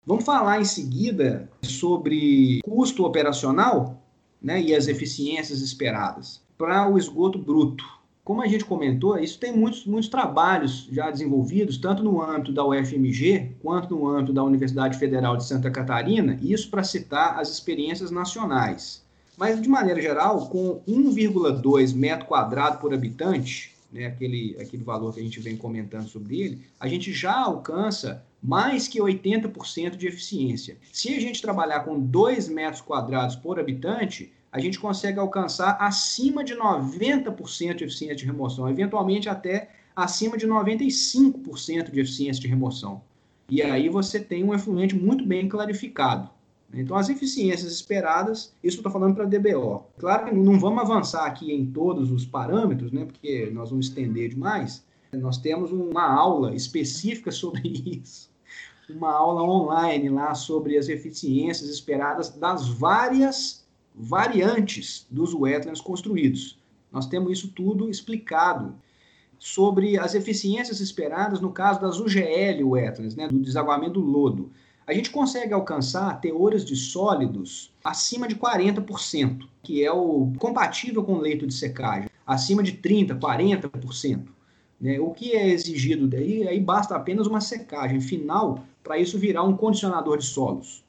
Vamos falar em seguida sobre custo operacional né, e as eficiências esperadas para o esgoto bruto. Como a gente comentou, isso tem muitos, muitos trabalhos já desenvolvidos, tanto no âmbito da UFMG, quanto no âmbito da Universidade Federal de Santa Catarina, isso para citar as experiências nacionais. Mas, de maneira geral, com 1,2 metro quadrado por habitante, né, aquele, aquele valor que a gente vem comentando sobre ele, a gente já alcança mais que 80% de eficiência. Se a gente trabalhar com 2 metros quadrados por habitante, a gente consegue alcançar acima de 90% de eficiência de remoção, eventualmente até acima de 95% de eficiência de remoção. E aí você tem um efluente muito bem clarificado. Então, as eficiências esperadas, isso estou falando para DBO. Claro que não vamos avançar aqui em todos os parâmetros, né, porque nós vamos estender demais. Nós temos uma aula específica sobre <laughs> isso, uma aula online lá sobre as eficiências esperadas das várias variantes dos wetlands construídos. Nós temos isso tudo explicado sobre as eficiências esperadas no caso das UGL wetlands, né, do desaguamento do lodo. A gente consegue alcançar teores de sólidos acima de 40%, que é o compatível com leito de secagem, acima de 30%, 40%. Né? O que é exigido daí, aí basta apenas uma secagem final para isso virar um condicionador de solos.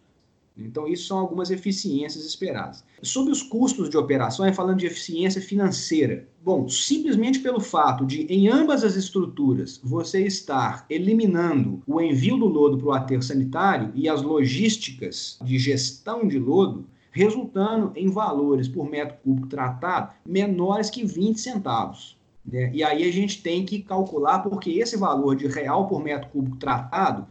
Então, isso são algumas eficiências esperadas. Sobre os custos de operação, é falando de eficiência financeira. Bom, simplesmente pelo fato de, em ambas as estruturas, você estar eliminando o envio do lodo para o aterro sanitário e as logísticas de gestão de lodo, resultando em valores por metro cúbico tratado menores que 20 centavos. Né? E aí a gente tem que calcular, porque esse valor de real por metro cúbico tratado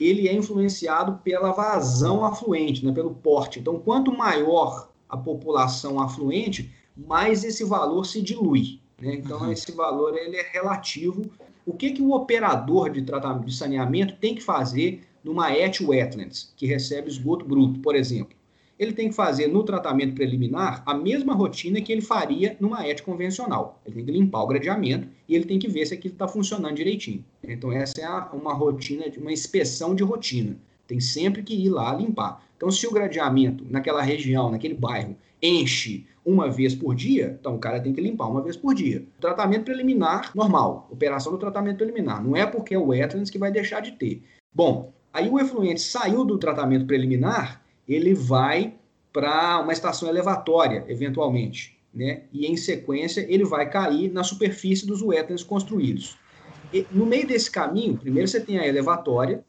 ele é influenciado pela vazão afluente, né, pelo porte. Então, quanto maior a população afluente, mais esse valor se dilui. Né? Então, uhum. esse valor ele é relativo. O que, que o operador de tratamento de saneamento tem que fazer numa ET Wetlands, que recebe esgoto bruto, por exemplo? Ele tem que fazer no tratamento preliminar a mesma rotina que ele faria numa ET convencional. Ele tem que limpar o gradeamento e ele tem que ver se aquilo está funcionando direitinho. Então, essa é uma rotina, uma inspeção de rotina. Tem sempre que ir lá limpar. Então, se o gradeamento naquela região, naquele bairro, enche uma vez por dia, então o cara tem que limpar uma vez por dia. Tratamento preliminar, normal. Operação do tratamento preliminar. Não é porque é o wetlands que vai deixar de ter. Bom, aí o efluente saiu do tratamento preliminar, ele vai para uma estação elevatória, eventualmente. Né? E em sequência ele vai cair na superfície dos wetlands construídos. E, no meio desse caminho, primeiro você tem a elevatória,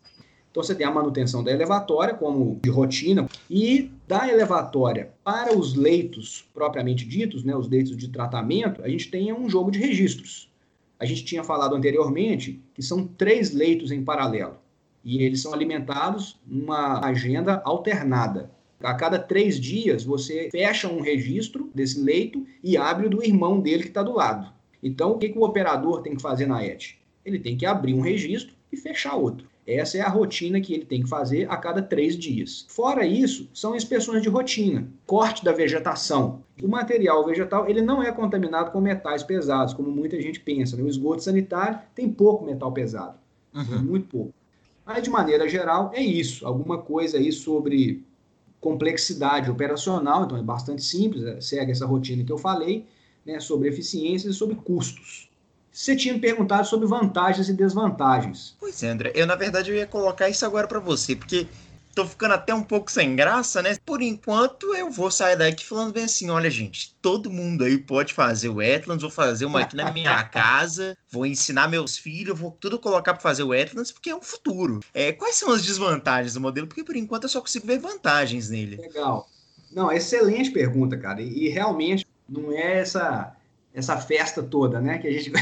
então você tem a manutenção da elevatória como de rotina e da elevatória para os leitos propriamente ditos, né, os leitos de tratamento, a gente tem um jogo de registros. A gente tinha falado anteriormente que são três leitos em paralelo e eles são alimentados numa agenda alternada. A cada três dias você fecha um registro desse leito e abre o do irmão dele que está do lado. Então o que, que o operador tem que fazer na ET? Ele tem que abrir um registro e fechar outro. Essa é a rotina que ele tem que fazer a cada três dias. Fora isso, são inspeções de rotina, corte da vegetação. O material vegetal ele não é contaminado com metais pesados, como muita gente pensa. Né? O esgoto sanitário tem pouco metal pesado, uhum. muito pouco. Mas, de maneira geral, é isso. Alguma coisa aí sobre complexidade operacional, então é bastante simples, é, segue essa rotina que eu falei, né, sobre eficiências e sobre custos. Você tinha me perguntado sobre vantagens e desvantagens. Pois é, André. Eu, na verdade, eu ia colocar isso agora para você, porque tô ficando até um pouco sem graça, né? Por enquanto, eu vou sair daqui falando bem assim: olha, gente, todo mundo aí pode fazer o Wetlands, vou fazer uma aqui na minha <laughs> casa, vou ensinar meus filhos, vou tudo colocar para fazer o Wetlands, porque é um futuro. É, quais são as desvantagens do modelo? Porque por enquanto eu só consigo ver vantagens nele. Legal. Não, excelente pergunta, cara. E, e realmente não é essa essa festa toda, né? Que a gente, uhum.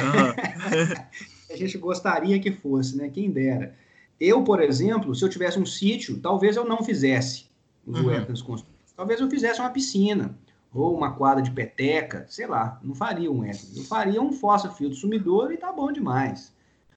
<laughs> a gente gostaria que fosse, né? Quem dera. Eu, por exemplo, se eu tivesse um sítio, talvez eu não fizesse os uhum. wetlands construídos. Talvez eu fizesse uma piscina ou uma quadra de peteca, sei lá, não faria um wetlands. Eu faria um fossa filtro sumidor e tá bom demais.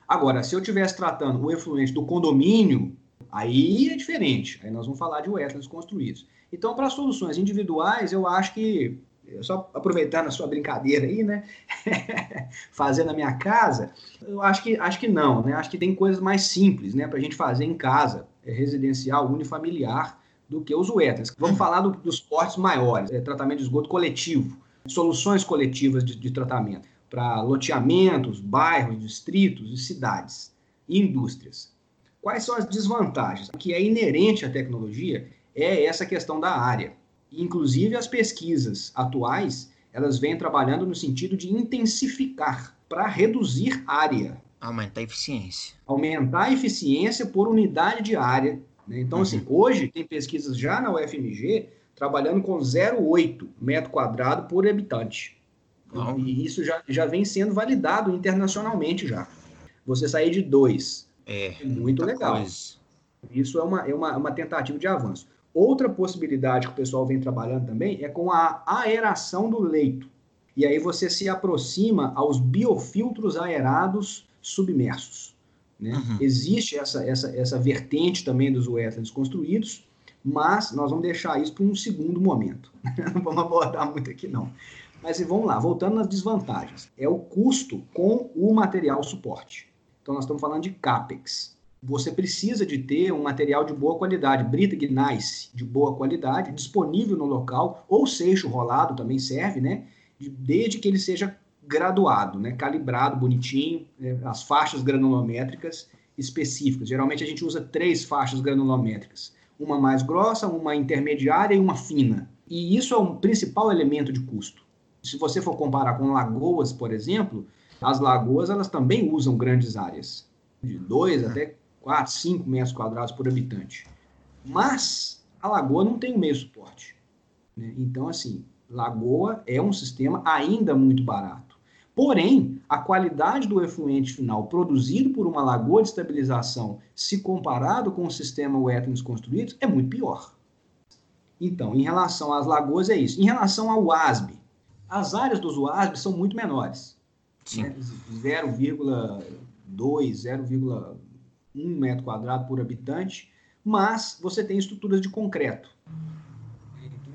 Agora, se eu tivesse tratando o efluente do condomínio, aí é diferente. Aí nós vamos falar de wetlands construídos. Então, para soluções individuais, eu acho que só aproveitando a sua brincadeira aí, né? <laughs> fazer na minha casa, eu acho que, acho que não, né? Acho que tem coisas mais simples, né, para a gente fazer em casa, é residencial, unifamiliar, do que os wetlands. Vamos falar do, dos portes maiores, é, tratamento de esgoto coletivo, soluções coletivas de, de tratamento para loteamentos, bairros, distritos e cidades e indústrias. Quais são as desvantagens? O que é inerente à tecnologia é essa questão da área. Inclusive, as pesquisas atuais, elas vêm trabalhando no sentido de intensificar para reduzir área. Aumentar a eficiência. Aumentar a eficiência por unidade de área. Né? Então, assim, uhum. assim, hoje tem pesquisas já na UFMG trabalhando com 0,8 metro quadrado por habitante. E isso já, já vem sendo validado internacionalmente já. Você sair de 2 é, é muito legal. Coisa. Isso é uma, é uma, uma tentativa de avanço. Outra possibilidade que o pessoal vem trabalhando também é com a aeração do leito. E aí você se aproxima aos biofiltros aerados submersos. Né? Uhum. Existe essa, essa, essa vertente também dos wetlands construídos, mas nós vamos deixar isso para um segundo momento. <laughs> não vamos abordar muito aqui, não. Mas vamos lá, voltando nas desvantagens. É o custo com o material suporte. Então, nós estamos falando de CAPEX você precisa de ter um material de boa qualidade, brita gneiss de boa qualidade, disponível no local, ou seixo rolado também serve, né? Desde que ele seja graduado, né? Calibrado, bonitinho, né? as faixas granulométricas específicas. Geralmente a gente usa três faixas granulométricas, uma mais grossa, uma intermediária e uma fina. E isso é um principal elemento de custo. Se você for comparar com lagoas, por exemplo, as lagoas elas também usam grandes áreas, de 2 até 4, 5 metros quadrados por habitante. Mas a lagoa não tem o meio suporte. Né? Então, assim, lagoa é um sistema ainda muito barato. Porém, a qualidade do efluente final produzido por uma lagoa de estabilização, se comparado com o sistema wetlands construídos, é muito pior. Então, em relação às lagoas, é isso. Em relação ao WASB, as áreas dos WASB são muito menores. Né? 0,2, 0,1 um metro quadrado por habitante, mas você tem estruturas de concreto.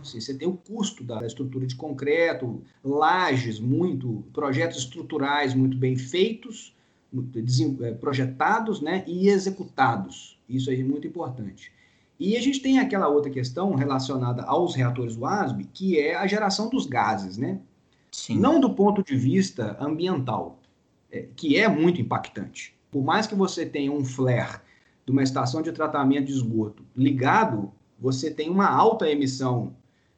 assim, você tem o custo da estrutura de concreto, lajes muito, projetos estruturais muito bem feitos, é, projetados né, e executados. Isso aí é muito importante. E a gente tem aquela outra questão relacionada aos reatores WASB, que é a geração dos gases, né? Sim. Não do ponto de vista ambiental, é, que é muito impactante. Por mais que você tenha um flare de uma estação de tratamento de esgoto ligado, você tem uma alta emissão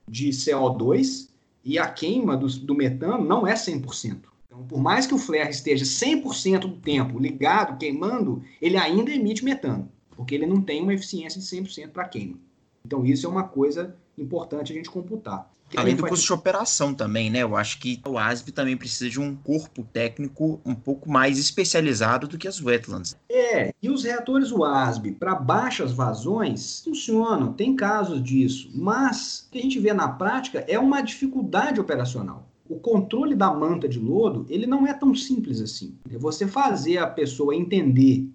de CO2 e a queima do, do metano não é 100%. Então, por mais que o flare esteja 100% do tempo ligado, queimando, ele ainda emite metano porque ele não tem uma eficiência de 100% para queima. Então, isso é uma coisa importante a gente computar. Além do custo de operação também, né? Eu acho que o ASB também precisa de um corpo técnico um pouco mais especializado do que as wetlands. É, e os reatores WASB para baixas vazões funcionam, tem casos disso, mas o que a gente vê na prática é uma dificuldade operacional. O controle da manta de lodo, ele não é tão simples assim. Você fazer a pessoa entender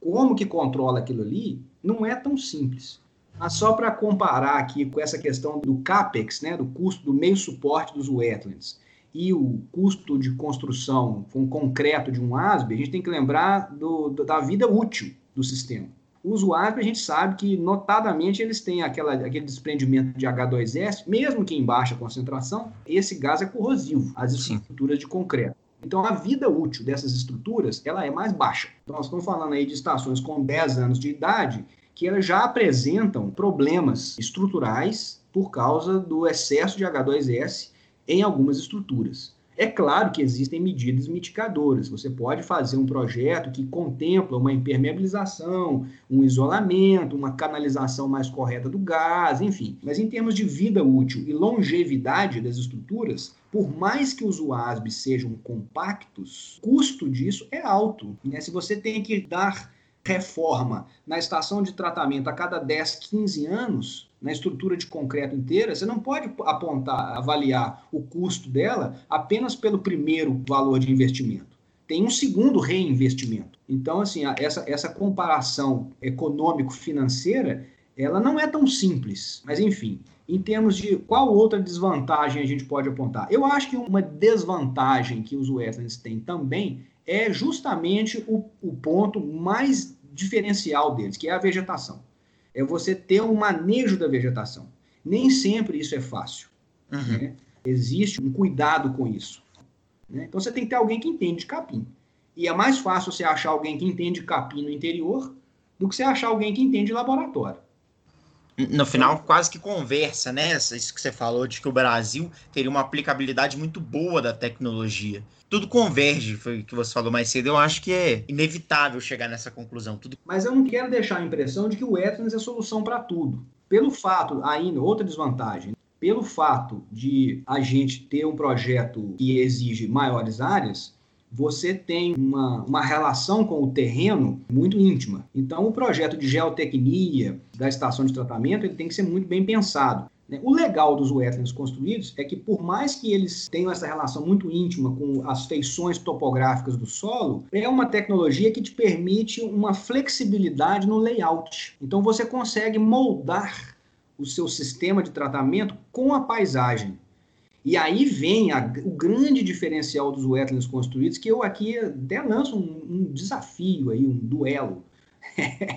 como que controla aquilo ali, não é tão simples. Mas só para comparar aqui com essa questão do CAPEX, né, do custo do meio suporte dos wetlands, e o custo de construção com concreto de um ASB, a gente tem que lembrar do, da vida útil do sistema. Os WASB, a gente sabe que, notadamente, eles têm aquela, aquele desprendimento de H2S, mesmo que em baixa concentração, esse gás é corrosivo às estruturas Sim. de concreto. Então, a vida útil dessas estruturas ela é mais baixa. Então, nós estamos falando aí de estações com 10 anos de idade que elas já apresentam problemas estruturais por causa do excesso de H2S em algumas estruturas. É claro que existem medidas mitigadoras. Você pode fazer um projeto que contempla uma impermeabilização, um isolamento, uma canalização mais correta do gás, enfim. Mas em termos de vida útil e longevidade das estruturas, por mais que os UASB sejam compactos, o custo disso é alto. Né? Se você tem que dar reforma na estação de tratamento a cada 10, 15 anos, na estrutura de concreto inteira, você não pode apontar, avaliar o custo dela apenas pelo primeiro valor de investimento. Tem um segundo reinvestimento. Então, assim, essa, essa comparação econômico-financeira, ela não é tão simples. Mas, enfim, em termos de qual outra desvantagem a gente pode apontar? Eu acho que uma desvantagem que os wetlands têm também é justamente o, o ponto mais diferencial deles, que é a vegetação. É você ter um manejo da vegetação. Nem sempre isso é fácil. Uhum. Né? Existe um cuidado com isso. Né? Então você tem que ter alguém que entende de capim. E é mais fácil você achar alguém que entende capim no interior do que você achar alguém que entende laboratório no final quase que conversa, né? Isso que você falou de que o Brasil teria uma aplicabilidade muito boa da tecnologia. Tudo converge, foi o que você falou mais cedo. Eu acho que é inevitável chegar nessa conclusão. Tudo... Mas eu não quero deixar a impressão de que o Ethernet é a solução para tudo. Pelo fato, ainda, outra desvantagem, pelo fato de a gente ter um projeto que exige maiores áreas, você tem uma, uma relação com o terreno muito íntima. Então, o projeto de geotecnia da estação de tratamento ele tem que ser muito bem pensado. Né? O legal dos wetlands construídos é que, por mais que eles tenham essa relação muito íntima com as feições topográficas do solo, é uma tecnologia que te permite uma flexibilidade no layout. Então, você consegue moldar o seu sistema de tratamento com a paisagem. E aí vem a, o grande diferencial dos wetlands construídos, que eu aqui até lanço um, um desafio aí, um duelo <laughs>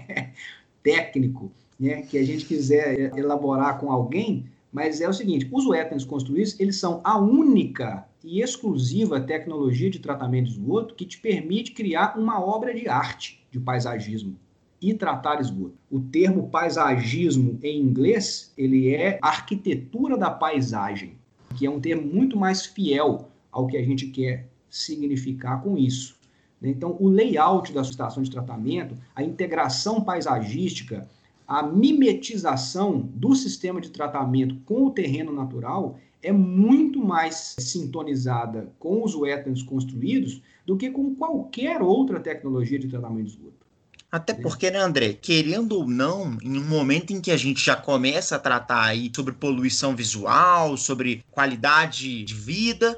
técnico, né, que a gente quiser elaborar com alguém, mas é o seguinte, os wetlands construídos, eles são a única e exclusiva tecnologia de tratamento de esgoto que te permite criar uma obra de arte de paisagismo e tratar esgoto. O termo paisagismo em inglês, ele é arquitetura da paisagem que é um termo muito mais fiel ao que a gente quer significar com isso. Né? Então, o layout da estação de tratamento, a integração paisagística, a mimetização do sistema de tratamento com o terreno natural é muito mais sintonizada com os wetlands construídos do que com qualquer outra tecnologia de tratamento de esgoto. Até porque, né, André, querendo ou não, em um momento em que a gente já começa a tratar aí sobre poluição visual, sobre qualidade de vida,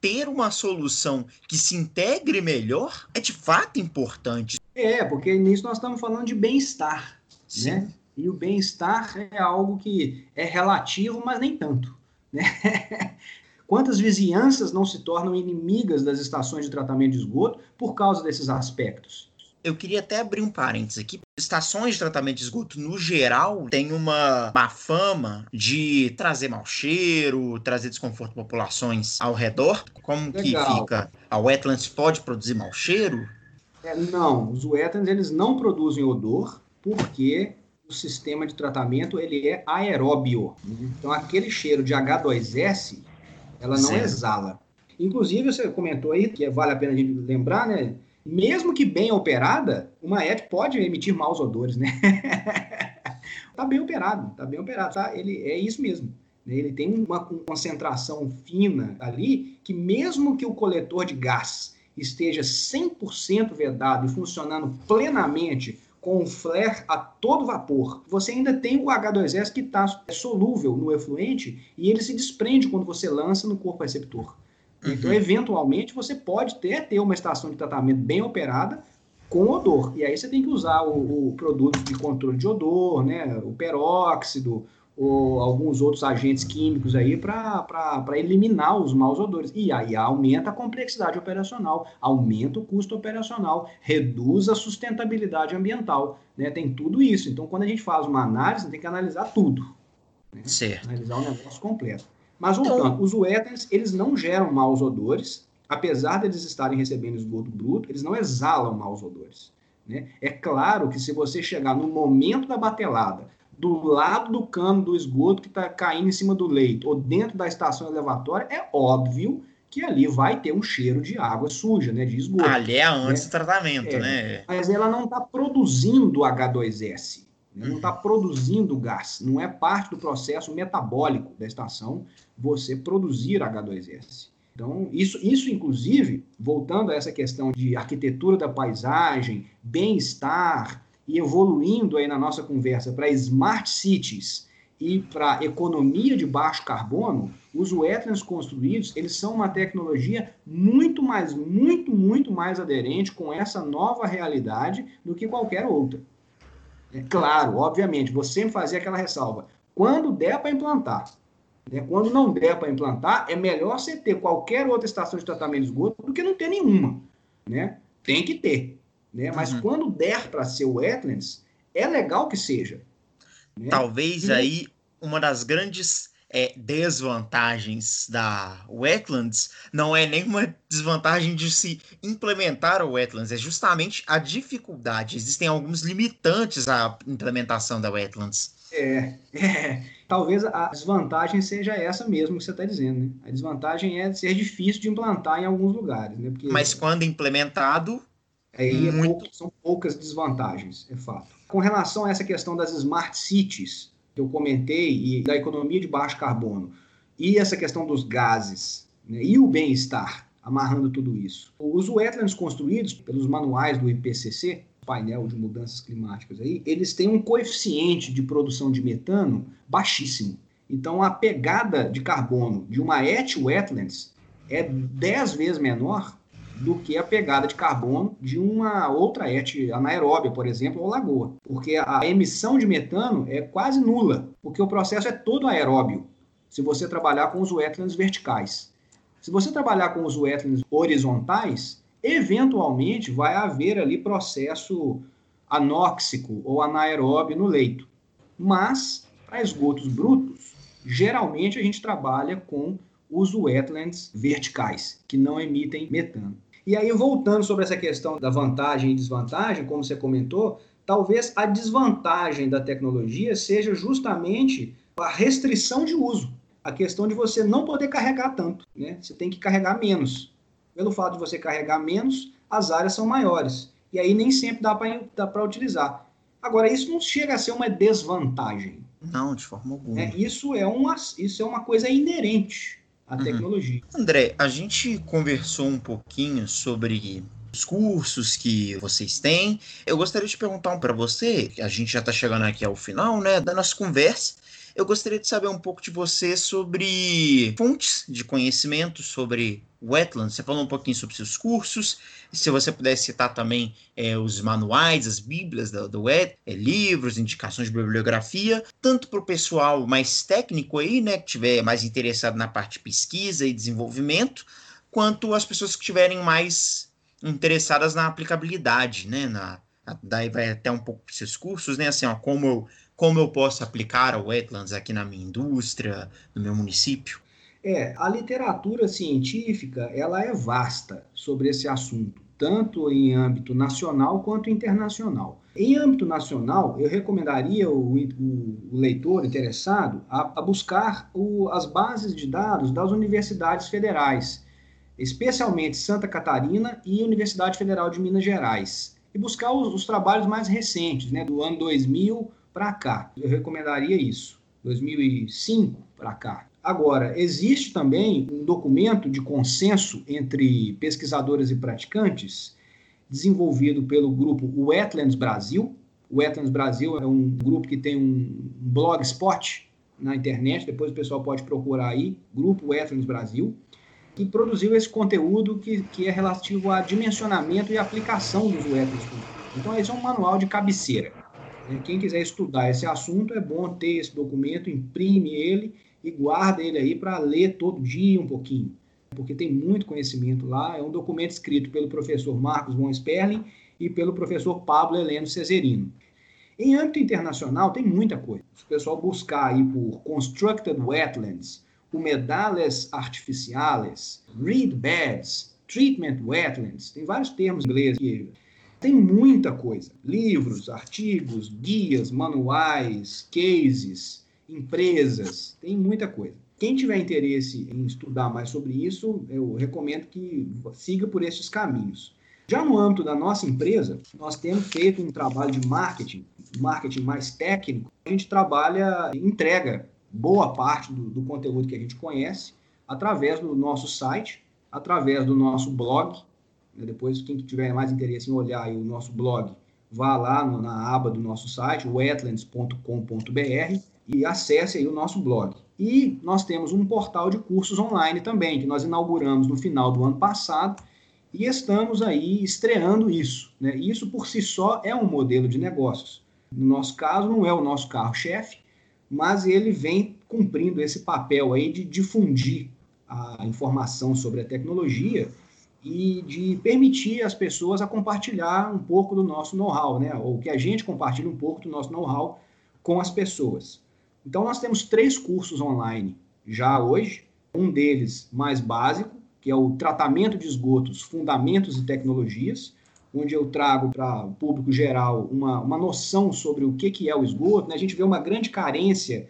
ter uma solução que se integre melhor é de fato importante. É, porque nisso nós estamos falando de bem-estar, né? E o bem-estar é algo que é relativo, mas nem tanto. Né? <laughs> Quantas vizinhanças não se tornam inimigas das estações de tratamento de esgoto por causa desses aspectos? Eu queria até abrir um parênteses aqui. Estações de tratamento de esgoto, no geral, têm uma má fama de trazer mau cheiro, trazer desconforto para populações ao redor. Como Legal. que fica? A wetlands pode produzir mau cheiro? É, não, os wetlands eles não produzem odor porque o sistema de tratamento ele é aeróbio. Então aquele cheiro de H2S ela não exala. Inclusive, você comentou aí, que vale a pena a gente lembrar, né? Mesmo que bem operada, uma ET pode emitir maus odores, né? <laughs> tá bem operado, tá bem operado, tá? Ele é isso mesmo. Né? Ele tem uma concentração fina ali que mesmo que o coletor de gás esteja 100% vedado e funcionando plenamente com o flare a todo vapor, você ainda tem o H2S que está solúvel no efluente e ele se desprende quando você lança no corpo receptor. Uhum. Então, eventualmente, você pode ter, ter uma estação de tratamento bem operada com odor. E aí você tem que usar o, o produto de controle de odor, né, o peróxido, ou alguns outros agentes químicos aí para eliminar os maus odores. E aí aumenta a complexidade operacional, aumenta o custo operacional, reduz a sustentabilidade ambiental. Né? Tem tudo isso. Então, quando a gente faz uma análise, tem que analisar tudo. Né? Certo. Analisar o negócio completo. Mas voltando, então... os wetlands, eles não geram maus odores, apesar de eles estarem recebendo esgoto bruto, eles não exalam maus odores. Né? É claro que se você chegar no momento da batelada, do lado do cano do esgoto que está caindo em cima do leito ou dentro da estação elevatória, é óbvio que ali vai ter um cheiro de água suja, né, de esgoto. Ali é antes né? do tratamento, é, né? Mas ela não está produzindo H2S, né? não está uhum. produzindo gás, não é parte do processo metabólico da estação você produzir H2S. Então, isso, isso, inclusive, voltando a essa questão de arquitetura da paisagem, bem-estar, e evoluindo aí na nossa conversa para smart cities e para economia de baixo carbono, os wetlands construídos, eles são uma tecnologia muito mais, muito, muito mais aderente com essa nova realidade do que qualquer outra. É claro, obviamente, você sempre fazia aquela ressalva. Quando der para implantar, né, quando não der para implantar, é melhor você ter qualquer outra estação de tratamento de esgoto do que não ter nenhuma. Né? Tem que ter. Né? Mas uhum. quando der para ser wetlands, é legal que seja. Né? Talvez e... aí uma das grandes é, desvantagens da wetlands não é nenhuma desvantagem de se implementar o wetlands, é justamente a dificuldade. Existem alguns limitantes à implementação da wetlands. É, <laughs> é. Talvez a desvantagem seja essa mesmo que você está dizendo. Né? A desvantagem é ser difícil de implantar em alguns lugares. Né? Porque... Mas quando implementado, Aí é pouco, são poucas desvantagens, é fato. Com relação a essa questão das smart cities, que eu comentei, e da economia de baixo carbono, e essa questão dos gases, né, e o bem-estar, amarrando tudo isso. Os wetlands construídos pelos manuais do IPCC, painel de mudanças climáticas aí, eles têm um coeficiente de produção de metano baixíssimo. Então a pegada de carbono de uma ET wetlands é 10 vezes menor do que a pegada de carbono de uma outra ET anaeróbia, por exemplo, ou lagoa. Porque a emissão de metano é quase nula, porque o processo é todo aeróbio, se você trabalhar com os wetlands verticais. Se você trabalhar com os wetlands horizontais, eventualmente vai haver ali processo anóxico ou anaeróbio no leito. Mas, para esgotos brutos, geralmente a gente trabalha com os wetlands verticais, que não emitem metano. E aí, voltando sobre essa questão da vantagem e desvantagem, como você comentou, talvez a desvantagem da tecnologia seja justamente a restrição de uso. A questão de você não poder carregar tanto, né? Você tem que carregar menos. Pelo fato de você carregar menos, as áreas são maiores. E aí nem sempre dá para utilizar. Agora, isso não chega a ser uma desvantagem. Não, de forma alguma. É, isso, é uma, isso é uma coisa inerente a uhum. tecnologia. André, a gente conversou um pouquinho sobre os cursos que vocês têm. Eu gostaria de perguntar um para você, a gente já está chegando aqui ao final, né, da nossa conversa. Eu gostaria de saber um pouco de você sobre fontes de conhecimento sobre wetlands. Você falou um pouquinho sobre seus cursos. Se você pudesse citar também é, os manuais, as bíblias do, do wet, é, livros, indicações de bibliografia, tanto para o pessoal mais técnico aí, né, que tiver mais interessado na parte de pesquisa e desenvolvimento, quanto as pessoas que estiverem mais interessadas na aplicabilidade, né, na daí vai até um pouco para seus cursos, né? Assim, ó, como eu, como eu posso aplicar o wetlands aqui na minha indústria, no meu município? É, a literatura científica, ela é vasta sobre esse assunto, tanto em âmbito nacional quanto internacional. Em âmbito nacional, eu recomendaria o, o, o leitor interessado a, a buscar o, as bases de dados das universidades federais, especialmente Santa Catarina e Universidade Federal de Minas Gerais e buscar os, os trabalhos mais recentes, né, do ano 2000 para cá. Eu recomendaria isso, 2005 para cá. Agora, existe também um documento de consenso entre pesquisadores e praticantes, desenvolvido pelo grupo Wetlands Brasil. O Wetlands Brasil é um grupo que tem um blogspot na internet, depois o pessoal pode procurar aí, Grupo Wetlands Brasil que produziu esse conteúdo que, que é relativo a dimensionamento e aplicação dos wetlands. Então, esse é um manual de cabeceira. Quem quiser estudar esse assunto, é bom ter esse documento, imprime ele e guarda ele aí para ler todo dia um pouquinho, porque tem muito conhecimento lá. É um documento escrito pelo professor Marcos von Sperling e pelo professor Pablo Heleno Cesarino. Em âmbito internacional, tem muita coisa. Se o pessoal buscar aí por Constructed Wetlands, humedales artificiales, reed beds, treatment wetlands, tem vários termos inglês aqui. Tem muita coisa. Livros, artigos, guias, manuais, cases, empresas, tem muita coisa. Quem tiver interesse em estudar mais sobre isso, eu recomendo que siga por esses caminhos. Já no âmbito da nossa empresa, nós temos feito um trabalho de marketing, marketing mais técnico. A gente trabalha entrega boa parte do, do conteúdo que a gente conhece através do nosso site, através do noso blog. Né? Depois, quem tiver mais interesse em olhar o nosso blog, vá lá no, na aba do nosso site, wetlands.com.br, e acesse aí o nosso blog. E nós temos um portal de cursos online também, que nós inauguramos no final do ano passado, e estamos aí estreando isso. Né? Isso por si só é um modelo de negócios. No nosso caso, não é o nosso carro-chefe, mas ele vem cumprindo esse papel aí de difundir a informação sobre a tecnologia e de permitir as pessoas a compartilhar um pouco do nosso know-how, né? Ou que a gente compartilhe um pouco do nosso know-how com as pessoas. Então nós temos três cursos online já hoje, um deles mais básico, que é o tratamento de esgotos, fundamentos e tecnologias, onde eu trago para o público geral uma, uma noção sobre o que, que é o esgoto. Né? A gente vê uma grande carência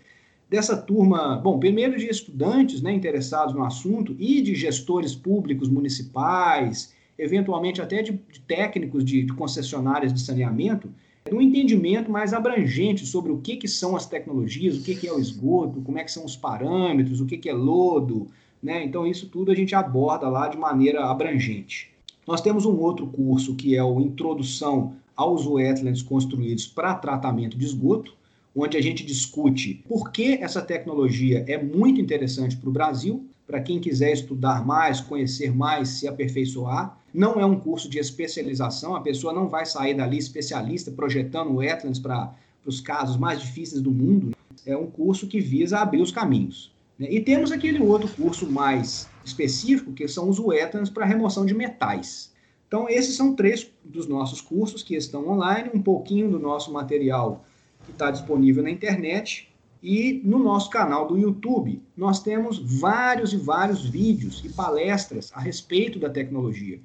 dessa turma, bom, primeiro de estudantes né, interessados no assunto e de gestores públicos municipais, eventualmente até de, de técnicos de, de, concessionárias de saneamento, um entendimento mais abrangente sobre o que, que são as tecnologias, o que, que é o esgoto, como é que são os parâmetros, o que, que é lodo, né? Então isso tudo a gente aborda lá de maneira abrangente. Nós temos um outro curso que é o Introdução aos Wetlands Construídos para Tratamento de Esgoto, onde a gente discute por que essa tecnologia é muito interessante para o Brasil, para quem quiser estudar mais, conhecer mais, se aperfeiçoar. Não é um curso de especialização, a pessoa não vai sair dali especialista projetando wetlands para os casos mais difíceis do mundo. É um curso que visa abrir os caminhos. Né? E temos aquele outro curso mais específico, que são os wetlands para remoção de metais. Então, esses são três dos nossos cursos que estão online, um pouquinho do nosso material que está disponível na internet. E no nosso canal do YouTube, nós temos vários e vários vídeos e palestras a respeito da tecnologia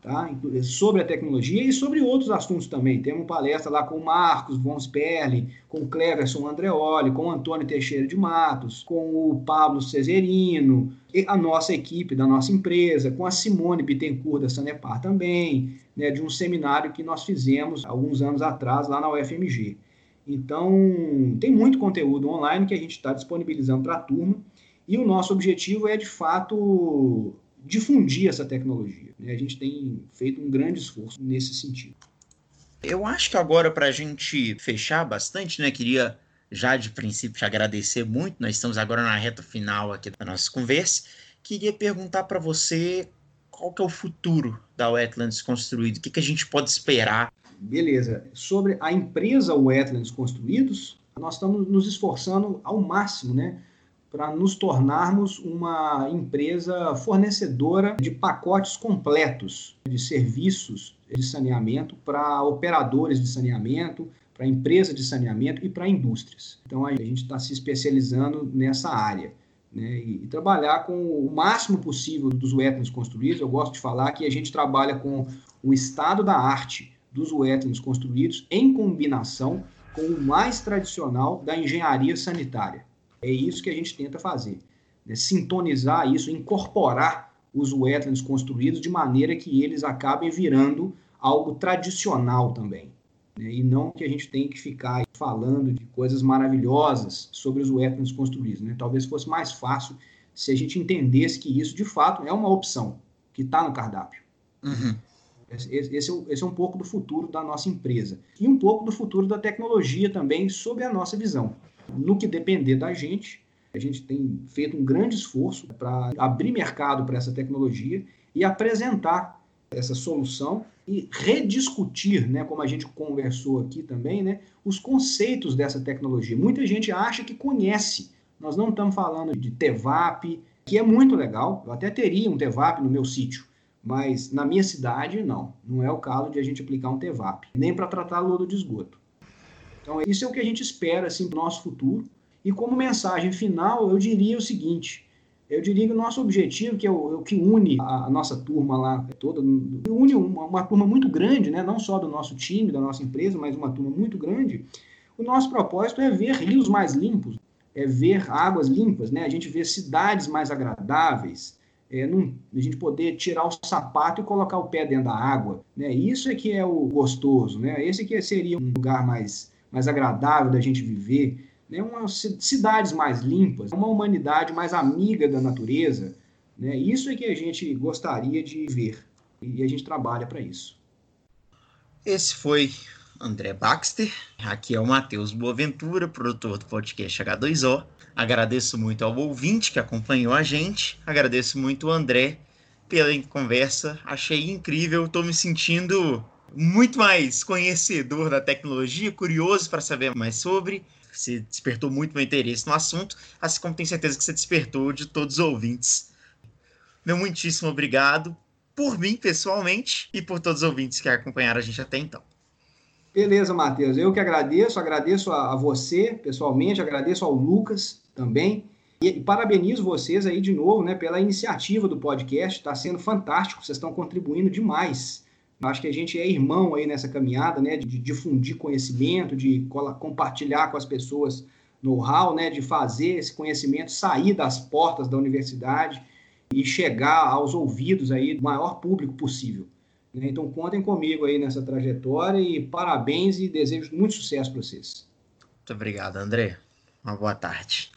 tá? sobre a tecnologia e sobre outros assuntos também. Temos palestra lá com o Marcos von Sperling, com o Cleverson Andreoli, com o Antônio Teixeira de Matos, com o Pablo Cesarino, a nossa equipe da nossa empresa, com a Simone Bittencourt da Sanepar também, né, de um seminário que nós fizemos alguns anos atrás lá na UFMG. Então, tem muito conteúdo online que a gente está disponibilizando para a turma, e o nosso objetivo é, de fato, difundir essa tecnologia. Né? A gente tem feito um grande esforço nesse sentido. Eu acho que agora, para a gente fechar bastante, né, queria já de princípio te agradecer muito. Nós estamos agora na reta final aqui da nossa conversa. Queria perguntar para você qual que é o futuro da Wetlands Construído, o que, que a gente pode esperar? Beleza. Sobre a empresa Wetlands Construídos, nós estamos nos esforçando ao máximo, né? para nos tornarmos uma empresa fornecedora de pacotes completos de serviços de saneamento para operadores de saneamento, para empresas de saneamento e para indústrias. Então a gente está se especializando nessa área. Né, e, trabalhar com o máximo possível dos wetlands construídos. Eu gosto de falar que a gente trabalha com o estado da arte dos wetlands construídos em combinação com o mais tradicional da engenharia sanitária. É isso que a gente tenta fazer, né, sintonizar isso, incorporar os wetlands construídos de maneira que eles acabem virando algo tradicional também né, e não que a gente tem que ficar falando de coisas maravilhosas sobre os wetlands construídos. Né? Talvez fosse mais fácil se a gente entendesse que isso, de fato, é uma opção que está no cardápio. Uhum. Esse, é, esse é um pouco do futuro da nossa empresa. E um pouco do futuro da tecnologia também, sob a nossa visão. No que depender da gente, a gente tem feito um grande esforço para abrir mercado para essa tecnologia e apresentar essa solução e rediscutir, né, como a gente conversou aqui também, né, os conceitos dessa tecnologia. Muita gente acha que conhece. Nós não estamos falando de TEVAP, que é muito legal. Eu até teria um TEVAP no meu sítio, mas na minha cidade não. Não é o caso de a gente aplicar um TEVAP, nem para tratar lodo de esgoto. Então, isso é o que a gente espera assim, para o nosso futuro. E como mensagem final, eu diria o seguinte: eu diria que o nosso objetivo, que é o, é que une a, a, nossa turma lá toda, une uma, uma, turma muito grande, né? não só do nosso time, da nossa empresa, mas uma turma muito grande. O nosso propósito é ver rios mais limpos, é ver águas limpas, né? a gente vê cidades mais agradáveis, é, a gente poder tirar o sapato e colocar o pé dentro da água. Né? Isso é que é o gostoso, né? esse que seria um lugar mais, mais agradável da gente viver né, cidades mais limpas, uma humanidade mais amiga da natureza. Né? Isso é que a gente gostaria de ver e a gente trabalha para isso. Esse foi André Baxter. Aqui é o Matheus Boaventura, produtor do podcast H2O. Agradeço muito ao ouvinte que acompanhou a gente. Agradeço muito ao André pela conversa. Achei incrível. Estou me sentindo muito mais conhecedor da tecnologia, curioso para saber mais sobre. Você despertou muito meu interesse no assunto, assim como tenho certeza que você despertou de todos os ouvintes. Meu muitíssimo obrigado por mim, pessoalmente, e por todos os ouvintes que acompanharam a gente até então. Beleza, Matheus. Eu que agradeço, agradeço a, você pessoalmente, agradeço ao Lucas também. E, e parabenizo vocês aí de novo, né, pela iniciativa do podcast. Está sendo fantástico, vocês estão contribuindo demais Acho que a gente é irmão aí nessa caminhada, né, de difundir conhecimento, de compartilhar com as pessoas know-how, né, de fazer esse conhecimento sair das portas da universidade e chegar aos ouvidos aí do maior público possível. Né. Então contem comigo aí nessa trajetória e parabéns e desejo muito sucesso para vocês. Muito obrigado, André. Uma boa tarde.